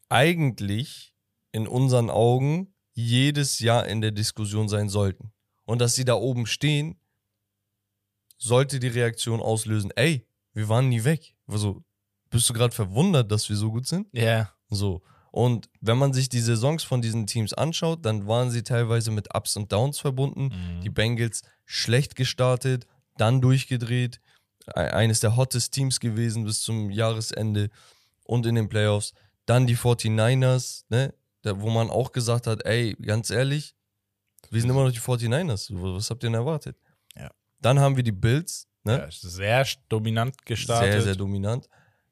eigentlich in unseren Augen jedes Jahr in der Diskussion sein sollten. Und dass sie da oben stehen, sollte die Reaktion auslösen, ey, wir waren nie weg. Also, bist du gerade verwundert, dass wir so gut sind? Ja. So. Und wenn man sich die Saisons von diesen Teams anschaut, dann waren sie teilweise mit Ups und Downs verbunden. Mhm. Die Bengals schlecht gestartet, dann durchgedreht. E- Eines der hottest Teams gewesen bis zum Jahresende und in den Playoffs. Dann die 49ers, ne? Da, wo man auch gesagt hat, ey, ganz ehrlich, wir sind immer noch die 49ers. Was habt ihr denn erwartet? Ja. Dann haben wir die Bills, ne? Ja, sehr dominant gestartet. Sehr, sehr dominant.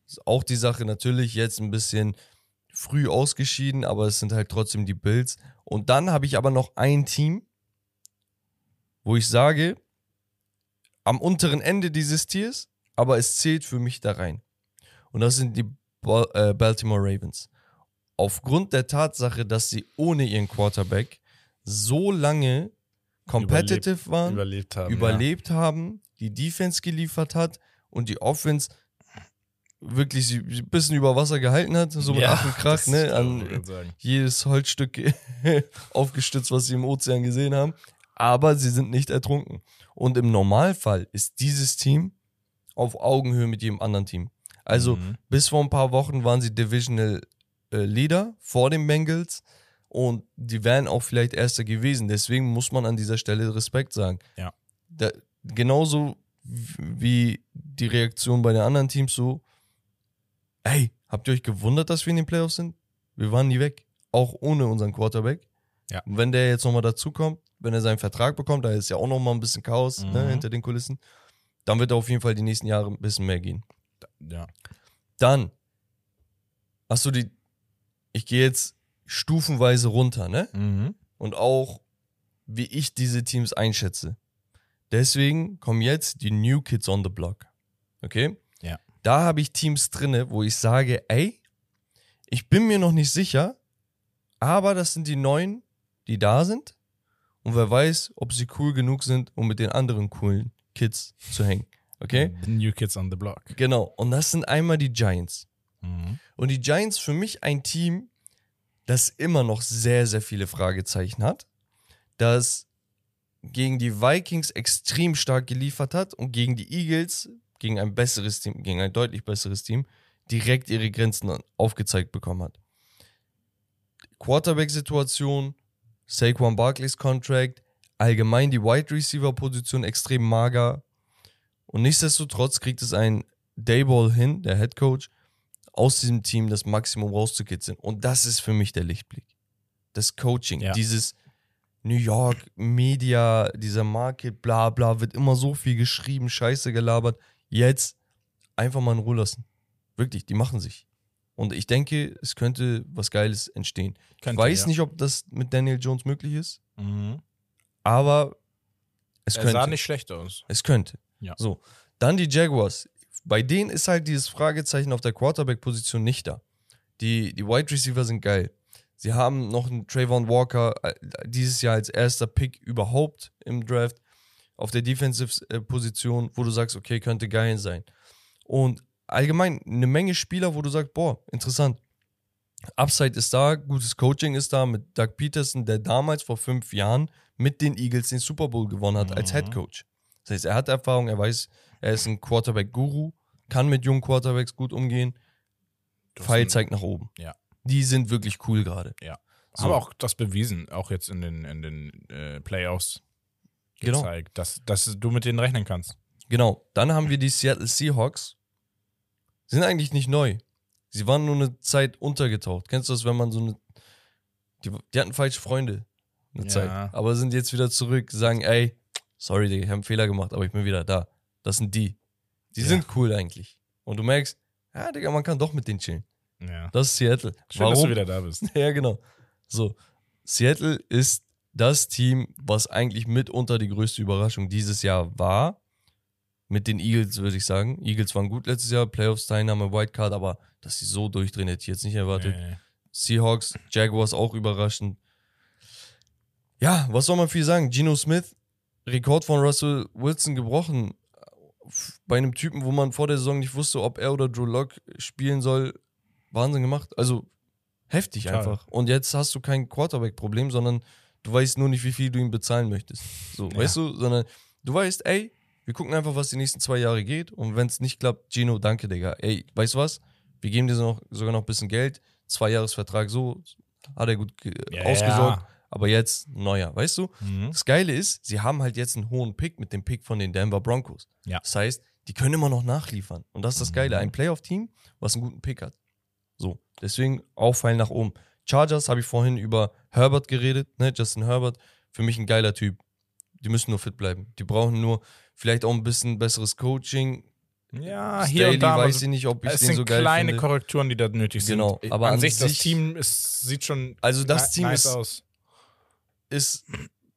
Ist auch die Sache natürlich jetzt ein bisschen früh ausgeschieden, aber es sind halt trotzdem die Bills. Und dann habe ich aber noch ein Team, wo ich sage, am unteren Ende dieses Tiers, aber es zählt für mich da rein. Und das sind die äh, Baltimore Ravens. Aufgrund der Tatsache, dass sie ohne ihren Quarterback so lange competitive waren, überlebt haben. überlebt haben, die Defense geliefert hat und die Offense wirklich sie ein bisschen über Wasser gehalten hat, so mit Ja, Ach und Krach, das ne, an jedes Holzstück aufgestützt, was sie im Ozean gesehen haben. Aber sie sind nicht ertrunken. Und im Normalfall ist dieses Team auf Augenhöhe mit jedem anderen Team. Also Mhm. bis vor ein paar Wochen waren sie Divisional äh, Leader vor den Bengals und die wären auch vielleicht Erster gewesen. Deswegen muss man an dieser Stelle Respekt sagen. Ja. Da, genauso wie die Reaktion bei den anderen Teams so, ey, habt ihr euch gewundert, dass wir in den Playoffs sind? Wir waren nie weg. Auch ohne unseren Quarterback. Ja. Und wenn der jetzt nochmal dazukommt, wenn er seinen Vertrag bekommt, da ist ja auch nochmal ein bisschen Chaos ne, Mhm. hinter den Kulissen, dann wird er auf jeden Fall die nächsten Jahre ein bisschen mehr gehen. Ja. Dann hast du die, ich gehe jetzt stufenweise runter, ne? Mhm. Und auch, wie ich diese Teams einschätze. Deswegen kommen jetzt die New Kids on the Block. Okay? Ja. Da habe ich Teams drinne, wo ich sage, ey, ich bin mir noch nicht sicher, aber das sind die neuen, die da sind. Und wer weiß, ob sie cool genug sind, um mit den anderen coolen Kids zu hängen. Okay? The New Kids on the Block. Genau. Und das sind einmal die Giants. Mhm. Und die Giants für mich ein Team, das immer noch sehr, sehr viele Fragezeichen hat, das gegen die Vikings extrem stark geliefert hat und gegen die Eagles, gegen ein besseres Team, gegen ein deutlich besseres Team, direkt ihre Grenzen aufgezeigt bekommen hat. Quarterback-Situation, Saquon Barkleys Contract, allgemein die Wide Receiver-Position extrem mager. Und nichtsdestotrotz kriegt es ein Dayball hin, der Head Coach, aus diesem Team das Maximum rauszukitzeln. Und das ist für mich der Lichtblick. Das Coaching, Ja. dieses New York Media, dieser Market, bla bla, wird immer so viel geschrieben, scheiße gelabert. Jetzt einfach mal in Ruhe lassen. Wirklich, die machen sich. Und ich denke, es könnte was Geiles entstehen. Könnte, ich weiß ja. nicht, ob das mit Daniel Jones möglich ist, Mhm. aber es Er könnte. sah nicht schlecht aus. Es könnte. Ja. So. Dann die Jaguars. Bei denen ist halt dieses Fragezeichen auf der Quarterback-Position nicht da. Die, die Wide Receiver sind geil. Sie haben noch einen Trayvon Walker äh, dieses Jahr als erster Pick überhaupt im Draft auf der Defensive-Position, wo du sagst, okay, könnte geil sein. Und allgemein eine Menge Spieler, wo du sagst, boah, interessant. Upside ist da, gutes Coaching ist da mit Doug Peterson, der damals vor fünf Jahren mit den Eagles den Super Bowl gewonnen hat als Mhm. Head Coach. Das heißt, er hat Erfahrung, er weiß, er ist ein Quarterback-Guru, kann mit jungen Quarterbacks gut umgehen. Pfeil zeigt nach oben. Ja. Die sind wirklich cool gerade. So. Aber auch das bewiesen, auch jetzt in den, in den äh, Playoffs Genau. gezeigt, dass, dass du mit denen rechnen kannst. Genau. Dann haben wir die Seattle Seahawks. Sind eigentlich nicht neu. Sie waren nur eine Zeit untergetaucht. Kennst du das, wenn man so eine. Die, die hatten falsche Freunde eine Ja. Zeit. Aber sind jetzt wieder zurück, sagen, ey, sorry, Digga, ich habe einen Fehler gemacht, aber ich bin wieder da. Das sind die. Die Ja. sind cool eigentlich. Und du merkst, ja, Digga, man kann doch mit denen chillen. Ja. Das ist Seattle. Schön, dass du wieder da bist. Ja, genau. So, Seattle ist das Team, was eigentlich mitunter die größte Überraschung dieses Jahr war. Mit den Eagles, würde ich sagen. Eagles waren gut letztes Jahr, Playoffs-Teilnahme, Wildcard, aber dass sie so durchdrehen, hätte ich jetzt nicht erwartet. Nee. Seahawks, Jaguars auch überraschend. Ja, was soll man viel sagen? Geno Smith, Rekord von Russell Wilson gebrochen. Bei einem Typen, wo man vor der Saison nicht wusste, ob er oder Drew Lock spielen soll. Wahnsinn gemacht. Also heftig Total. einfach. Und jetzt hast du kein Quarterback-Problem, sondern du weißt nur nicht, wie viel du ihm bezahlen möchtest. So, Ja. weißt du? Sondern du weißt, ey, wir gucken einfach, was die nächsten zwei Jahre geht. Und wenn es nicht klappt, Gino, danke, Digga. Ey, weißt du was? Wir geben dir so noch, sogar noch ein bisschen Geld. Zwei Jahresvertrag so, hat er gut Ja, ausgesorgt. Aber jetzt neuer, weißt du? Mhm. Das Geile ist, sie haben halt jetzt einen hohen Pick mit dem Pick von den Denver Broncos. Ja. Das heißt, die können immer noch nachliefern. Und das ist das Geile. Mhm. Ein Playoff-Team, was einen guten Pick hat. So, deswegen auffallen nach oben. Chargers habe ich vorhin über Herbert geredet, ne? Justin Herbert. Für mich ein geiler Typ. Die müssen nur fit bleiben. Die brauchen nur vielleicht auch ein bisschen besseres Coaching. Ja, hier Staley und da. weiß ich nicht, ob ich es den sind so geil kleine finde. Korrekturen, die da nötig sind. Genau, Ich- aber an an sich, das sich- Team ist, sieht schon Also das Team nice ist- aus. ist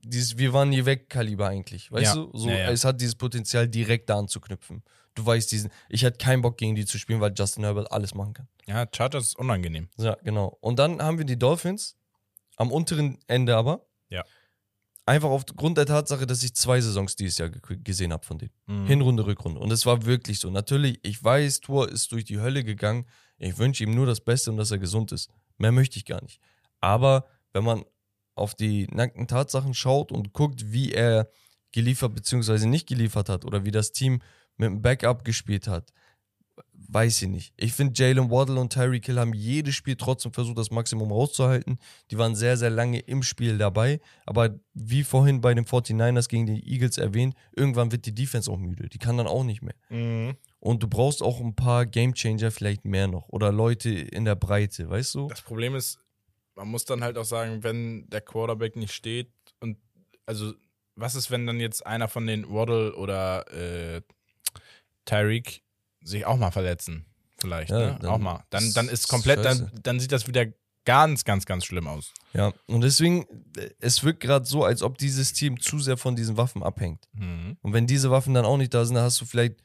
dieses Wir waren nie weg Kaliber eigentlich. Weißt Ja. du? So, Ja, ja. Es hat dieses Potenzial, direkt da anzuknüpfen. Du weißt diesen, ich hätte keinen Bock gegen die zu spielen, weil Justin Herbert alles machen kann. Ja, Chargers ist unangenehm. Ja, genau. Und dann haben wir die Dolphins am unteren Ende aber. Einfach aufgrund der Tatsache, dass ich zwei Saisons dieses Jahr ge gesehen habe von denen. Mhm. Hinrunde, Rückrunde. Und es war wirklich so. Natürlich, ich weiß, Tour ist durch die Hölle gegangen. Ich wünsche ihm nur das Beste und dass er gesund ist. Mehr möchte ich gar nicht. Aber wenn man auf die nackten Tatsachen schaut und guckt, wie er geliefert bzw. nicht geliefert hat oder wie das Team mit dem Backup gespielt hat, weiß ich nicht. Ich finde, Jalen Waddle und Tyreek Hill haben jedes Spiel trotzdem versucht, das Maximum rauszuhalten. Die waren sehr, sehr lange im Spiel dabei. Aber wie vorhin bei den 49ers gegen die Eagles erwähnt, irgendwann wird die Defense auch müde. Die kann dann auch nicht mehr. Mhm. Und du brauchst auch ein paar Gamechanger vielleicht mehr noch. Oder Leute in der Breite, weißt du? Das Problem ist, man muss dann halt auch sagen, wenn der Quarterback nicht steht und also was ist, wenn dann jetzt einer von den Waddle oder äh, Tyreek sich auch mal verletzen? Vielleicht, Ja, ne? dann Auch mal. Dann, ist dann ist komplett, dann, dann sieht das wieder ganz, ganz, ganz schlimm aus. Ja. Und deswegen, äh, es wirkt gerade so, als ob dieses Team zu sehr von diesen Waffen abhängt. Mhm. Und wenn diese Waffen dann auch nicht da sind, dann hast du vielleicht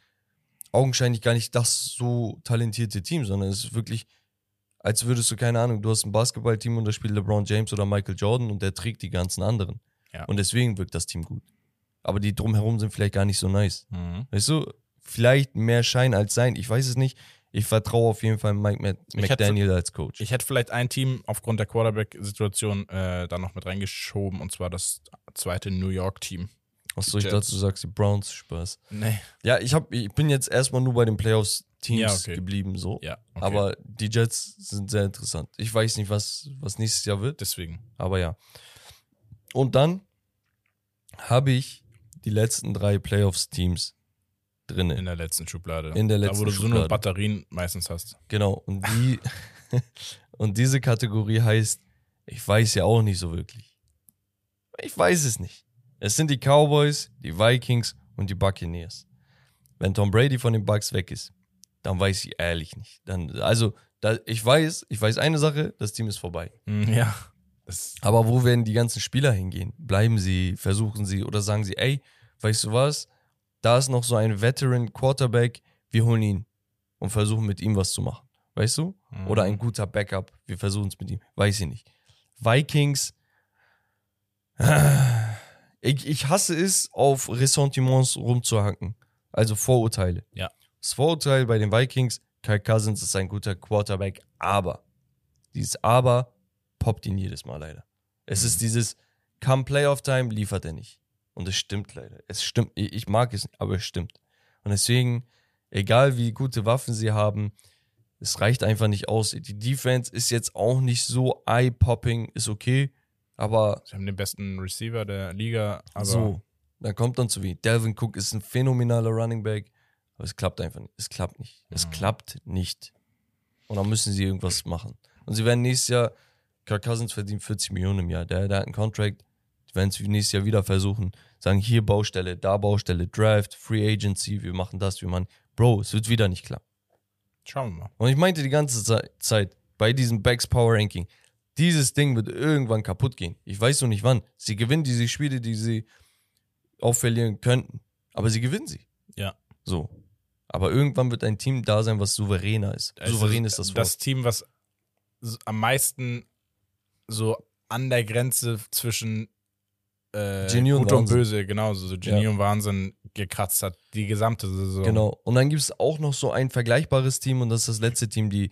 augenscheinlich gar nicht das so talentierte Team, sondern es ist wirklich, als würdest du, keine Ahnung, du hast ein Basketballteam und da spielt LeBron James oder Michael Jordan und der trägt die ganzen anderen. Ja. Und deswegen wirkt das Team gut. Aber die drumherum sind vielleicht gar nicht so nice. Mhm. Weißt du, vielleicht mehr Schein als Sein, ich weiß es nicht. Ich vertraue auf jeden Fall Mike Mc- Ich hätte- McDaniel als Coach. Ich hätte vielleicht ein Team aufgrund der Quarterback-Situation äh, da noch mit reingeschoben und zwar das zweite New York-Team. Achso, ich Jets. dachte, du sagst die Browns, Spaß. Nee. Ja, ich, hab, ich bin jetzt erstmal nur bei den Playoffs-Teams Ja, okay. geblieben, so. Ja, okay. Aber die Jets sind sehr interessant. Ich weiß nicht, was, was nächstes Jahr wird, deswegen. aber ja. Und dann habe ich die letzten drei Playoffs-Teams drin. In der letzten Schublade. In der Da, letzten wo du so Schublade. nur Batterien meistens hast. Genau. Und die und diese Kategorie heißt, ich weiß ja auch nicht so wirklich. Ich weiß es nicht. Es sind die Cowboys, die Vikings und die Buccaneers. Wenn Tom Brady von den Bucks weg ist, dann weiß ich ehrlich nicht. Dann, also, da, ich weiß, ich weiß eine Sache, das Team ist vorbei. Mhm, Ja. Aber wo werden die ganzen Spieler hingehen? Bleiben sie, versuchen sie oder sagen sie, ey, weißt du was? Da ist noch so ein Veteran Quarterback, wir holen ihn und versuchen mit ihm was zu machen. Weißt du? Mhm. Oder ein guter Backup, wir versuchen es mit ihm. Weiß ich nicht. Vikings. Ich, ich hasse es, auf Ressentiments rumzuhacken. Also Vorurteile. Ja. Das Vorurteil bei den Vikings, Kirk Cousins ist ein guter Quarterback, aber Dieses Aber poppt ihn jedes Mal leider. Es ist dieses Come Playoff Time, liefert er nicht. Und es stimmt leider. Es stimmt. Ich ich mag es, nicht, aber es stimmt. Und deswegen, egal wie gute Waffen sie haben, es reicht einfach nicht aus. Die Defense ist jetzt auch nicht so eye-popping, ist okay, aber Sie haben den besten Receiver der Liga, aber so, da kommt dann zu wenig. Delvin Cook ist ein phänomenaler Running Back, aber es klappt einfach nicht. Es klappt nicht. Es Mhm. klappt nicht. Und dann müssen sie irgendwas machen. Und sie werden nächstes Jahr, Kirk Cousins verdient 40 Millionen im Jahr, der, der hat einen Contract, werden es nächstes Jahr wieder versuchen, sagen hier Baustelle, da Baustelle, Draft, Free Agency, wir machen das, wir machen, Bro, es wird wieder nicht klappen. schauen wir mal. Und ich meinte die ganze Ze- Zeit bei diesem Backs Power Ranking, dieses Ding wird irgendwann kaputt gehen. Ich weiß noch nicht wann. Sie gewinnen diese Spiele, die sie auch verlieren könnten. Aber sie gewinnen sie. Ja. So. Aber irgendwann wird ein Team da sein, was souveräner ist. Es Souverän ist das Wort. Das Team, was am meisten so an der Grenze zwischen äh, Genie und Gut und Wahnsinn. Böse, genau, so, Genie Ja. und Wahnsinn gekratzt hat, die gesamte Saison. Genau. Und dann gibt es auch noch so ein vergleichbares Team und das ist das letzte Team, die,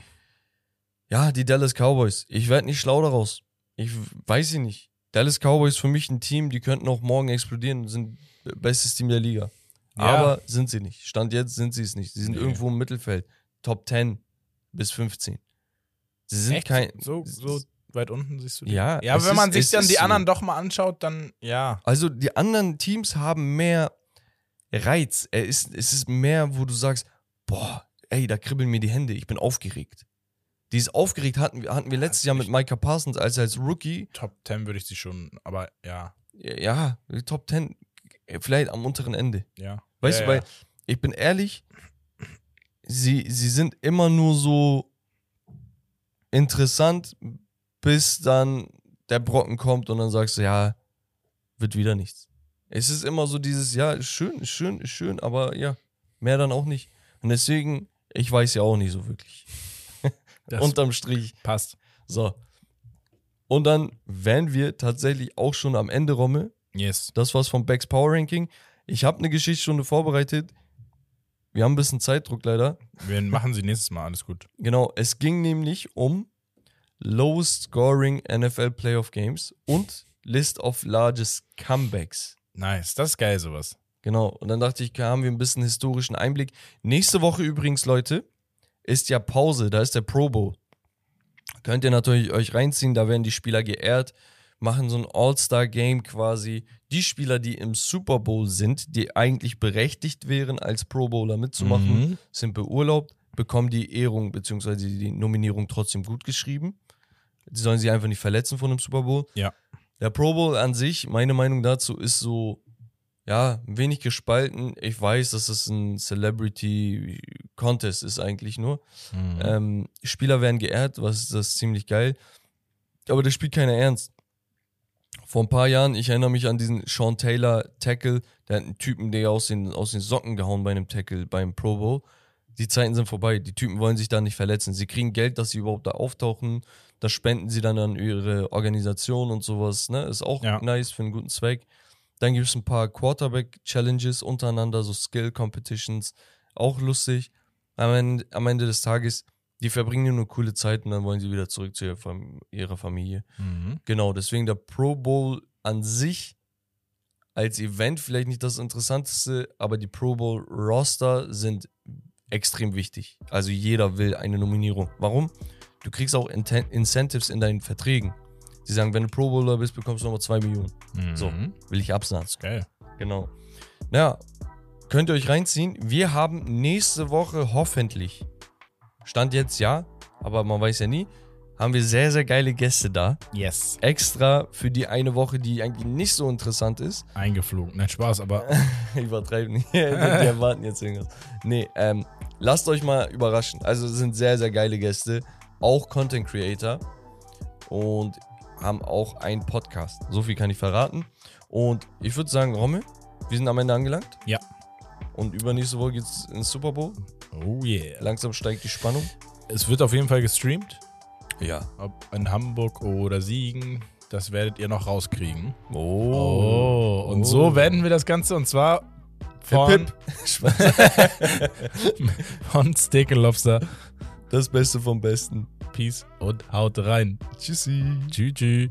ja, die Dallas Cowboys. Ich werde nicht schlau daraus. Ich weiß sie nicht. Dallas Cowboys für mich ein Team, die könnten auch morgen explodieren sind bestes Team der Liga. Ja. Aber sind sie nicht. Stand jetzt sind sie es nicht. Sie sind Nee. irgendwo im Mittelfeld. Top 10 bis 15. Sie sind Echt? kein. So, so weit unten siehst du die? Ja, Ja, aber wenn man ist- sich dann die so. anderen doch mal anschaut, dann ja. Also die anderen Teams haben mehr Reiz. Er ist, es ist mehr, wo du sagst, boah, ey, da kribbeln mir die Hände, ich bin aufgeregt. Dieses aufgeregt hatten wir, hatten wir letztes Jahr mit Micah Parsons als als Rookie. Top 10 würde ich sie schon, aber ja, Ja, Top 10, vielleicht am unteren Ende. ja. Weißt ja, du, weil ich bin ehrlich, sie, sie sind immer nur so interessant, bis dann der Brocken kommt und dann sagst du, ja, wird wieder nichts. Es ist immer so dieses, ja, ist schön, ist schön, ist schön, aber ja, mehr dann auch nicht. Und deswegen, ich weiß ja auch nicht so wirklich. Unterm Strich. passt. So. Und dann wären wir tatsächlich auch schon am Ende, Rommel. Yes. Das war's vom Becks Power Ranking. Ich habe eine Geschichtsstunde vorbereitet. Wir haben ein bisschen Zeitdruck leider. Wir machen sie nächstes Mal, alles gut. Genau, es ging nämlich um Lowest Scoring NFL Playoff Games und List of Largest Comebacks. Nice, das ist geil, sowas. Genau, und dann dachte ich, haben wir ein bisschen historischen Einblick. Nächste Woche übrigens, Leute, ist ja Pause, da ist der Pro Bowl. Könnt ihr natürlich euch reinziehen, da werden die Spieler geehrt, machen so ein All-Star-Game quasi. Die Spieler, die im Super Bowl sind, die eigentlich berechtigt wären, als Pro Bowler mitzumachen, Mhm. sind beurlaubt, bekommen die Ehrung bzw. die Nominierung trotzdem gut geschrieben. Die sollen sich einfach nicht verletzen von dem Super Bowl. Ja. Der Pro Bowl an sich, meine Meinung dazu ist so, ja, ein wenig gespalten. Ich weiß, dass es ein Celebrity Contest ist eigentlich nur. Mhm. Ähm, Spieler werden geehrt, was das ist ziemlich geil. Aber das spielt keiner ernst. Vor ein paar Jahren, ich erinnere mich an diesen Sean Taylor Tackle, der hat einen Typen, der aus den, aus den Socken gehauen bei einem Tackle beim Pro Bowl. Die Zeiten sind vorbei. Die Typen wollen sich da nicht verletzen. Sie kriegen Geld, dass sie überhaupt da auftauchen. Das spenden sie dann an ihre Organisation und sowas. Ne? Ist auch Ja. nice für einen guten Zweck. Dann gibt es ein paar Quarterback-Challenges untereinander, so Skill-Competitions. Auch lustig. Am Ende, am Ende des Tages, die verbringen nur coole Zeit und dann wollen sie wieder zurück zu ihrer, Fam ihrer Familie. Mhm. Genau, deswegen der Pro Bowl an sich als Event vielleicht nicht das Interessanteste, aber die Pro Bowl Roster sind extrem wichtig. Also jeder will eine Nominierung. Warum? Du kriegst auch Inten Incentives in deinen Verträgen. Sie sagen, wenn du Pro Bowler bist, bekommst du nochmal 2 Millionen. Mhm. So. Will ich absagen. Geil. Genau. Ja, könnt ihr euch reinziehen. Wir haben nächste Woche hoffentlich, Stand jetzt ja, aber man weiß ja nie, haben wir sehr, sehr geile Gäste da. Yes. Extra für die eine Woche, die eigentlich nicht so interessant ist. Eingeflogen. Nein, Spaß, aber Übertreiben nicht. die erwarten jetzt irgendwas. Nee, ähm, lasst euch mal überraschen. Also es sind sehr, sehr geile Gäste. Auch Content Creator. Und haben auch einen Podcast. So viel kann ich verraten. Und ich würde sagen, Rommel, wir sind am Ende angelangt. Ja. Und übernächste Woche geht's ins Super Bowl. oh yeah. Langsam steigt die Spannung. Es wird auf jeden Fall gestreamt. Ja. Ob in Hamburg oder Siegen, das werdet ihr noch rauskriegen. Oh. Oh, und Oh. so werden wir das Ganze und zwar von, von Lobster. Das Beste vom Besten. Peace und haut rein. Tschüssi. Tschüss. tschüss.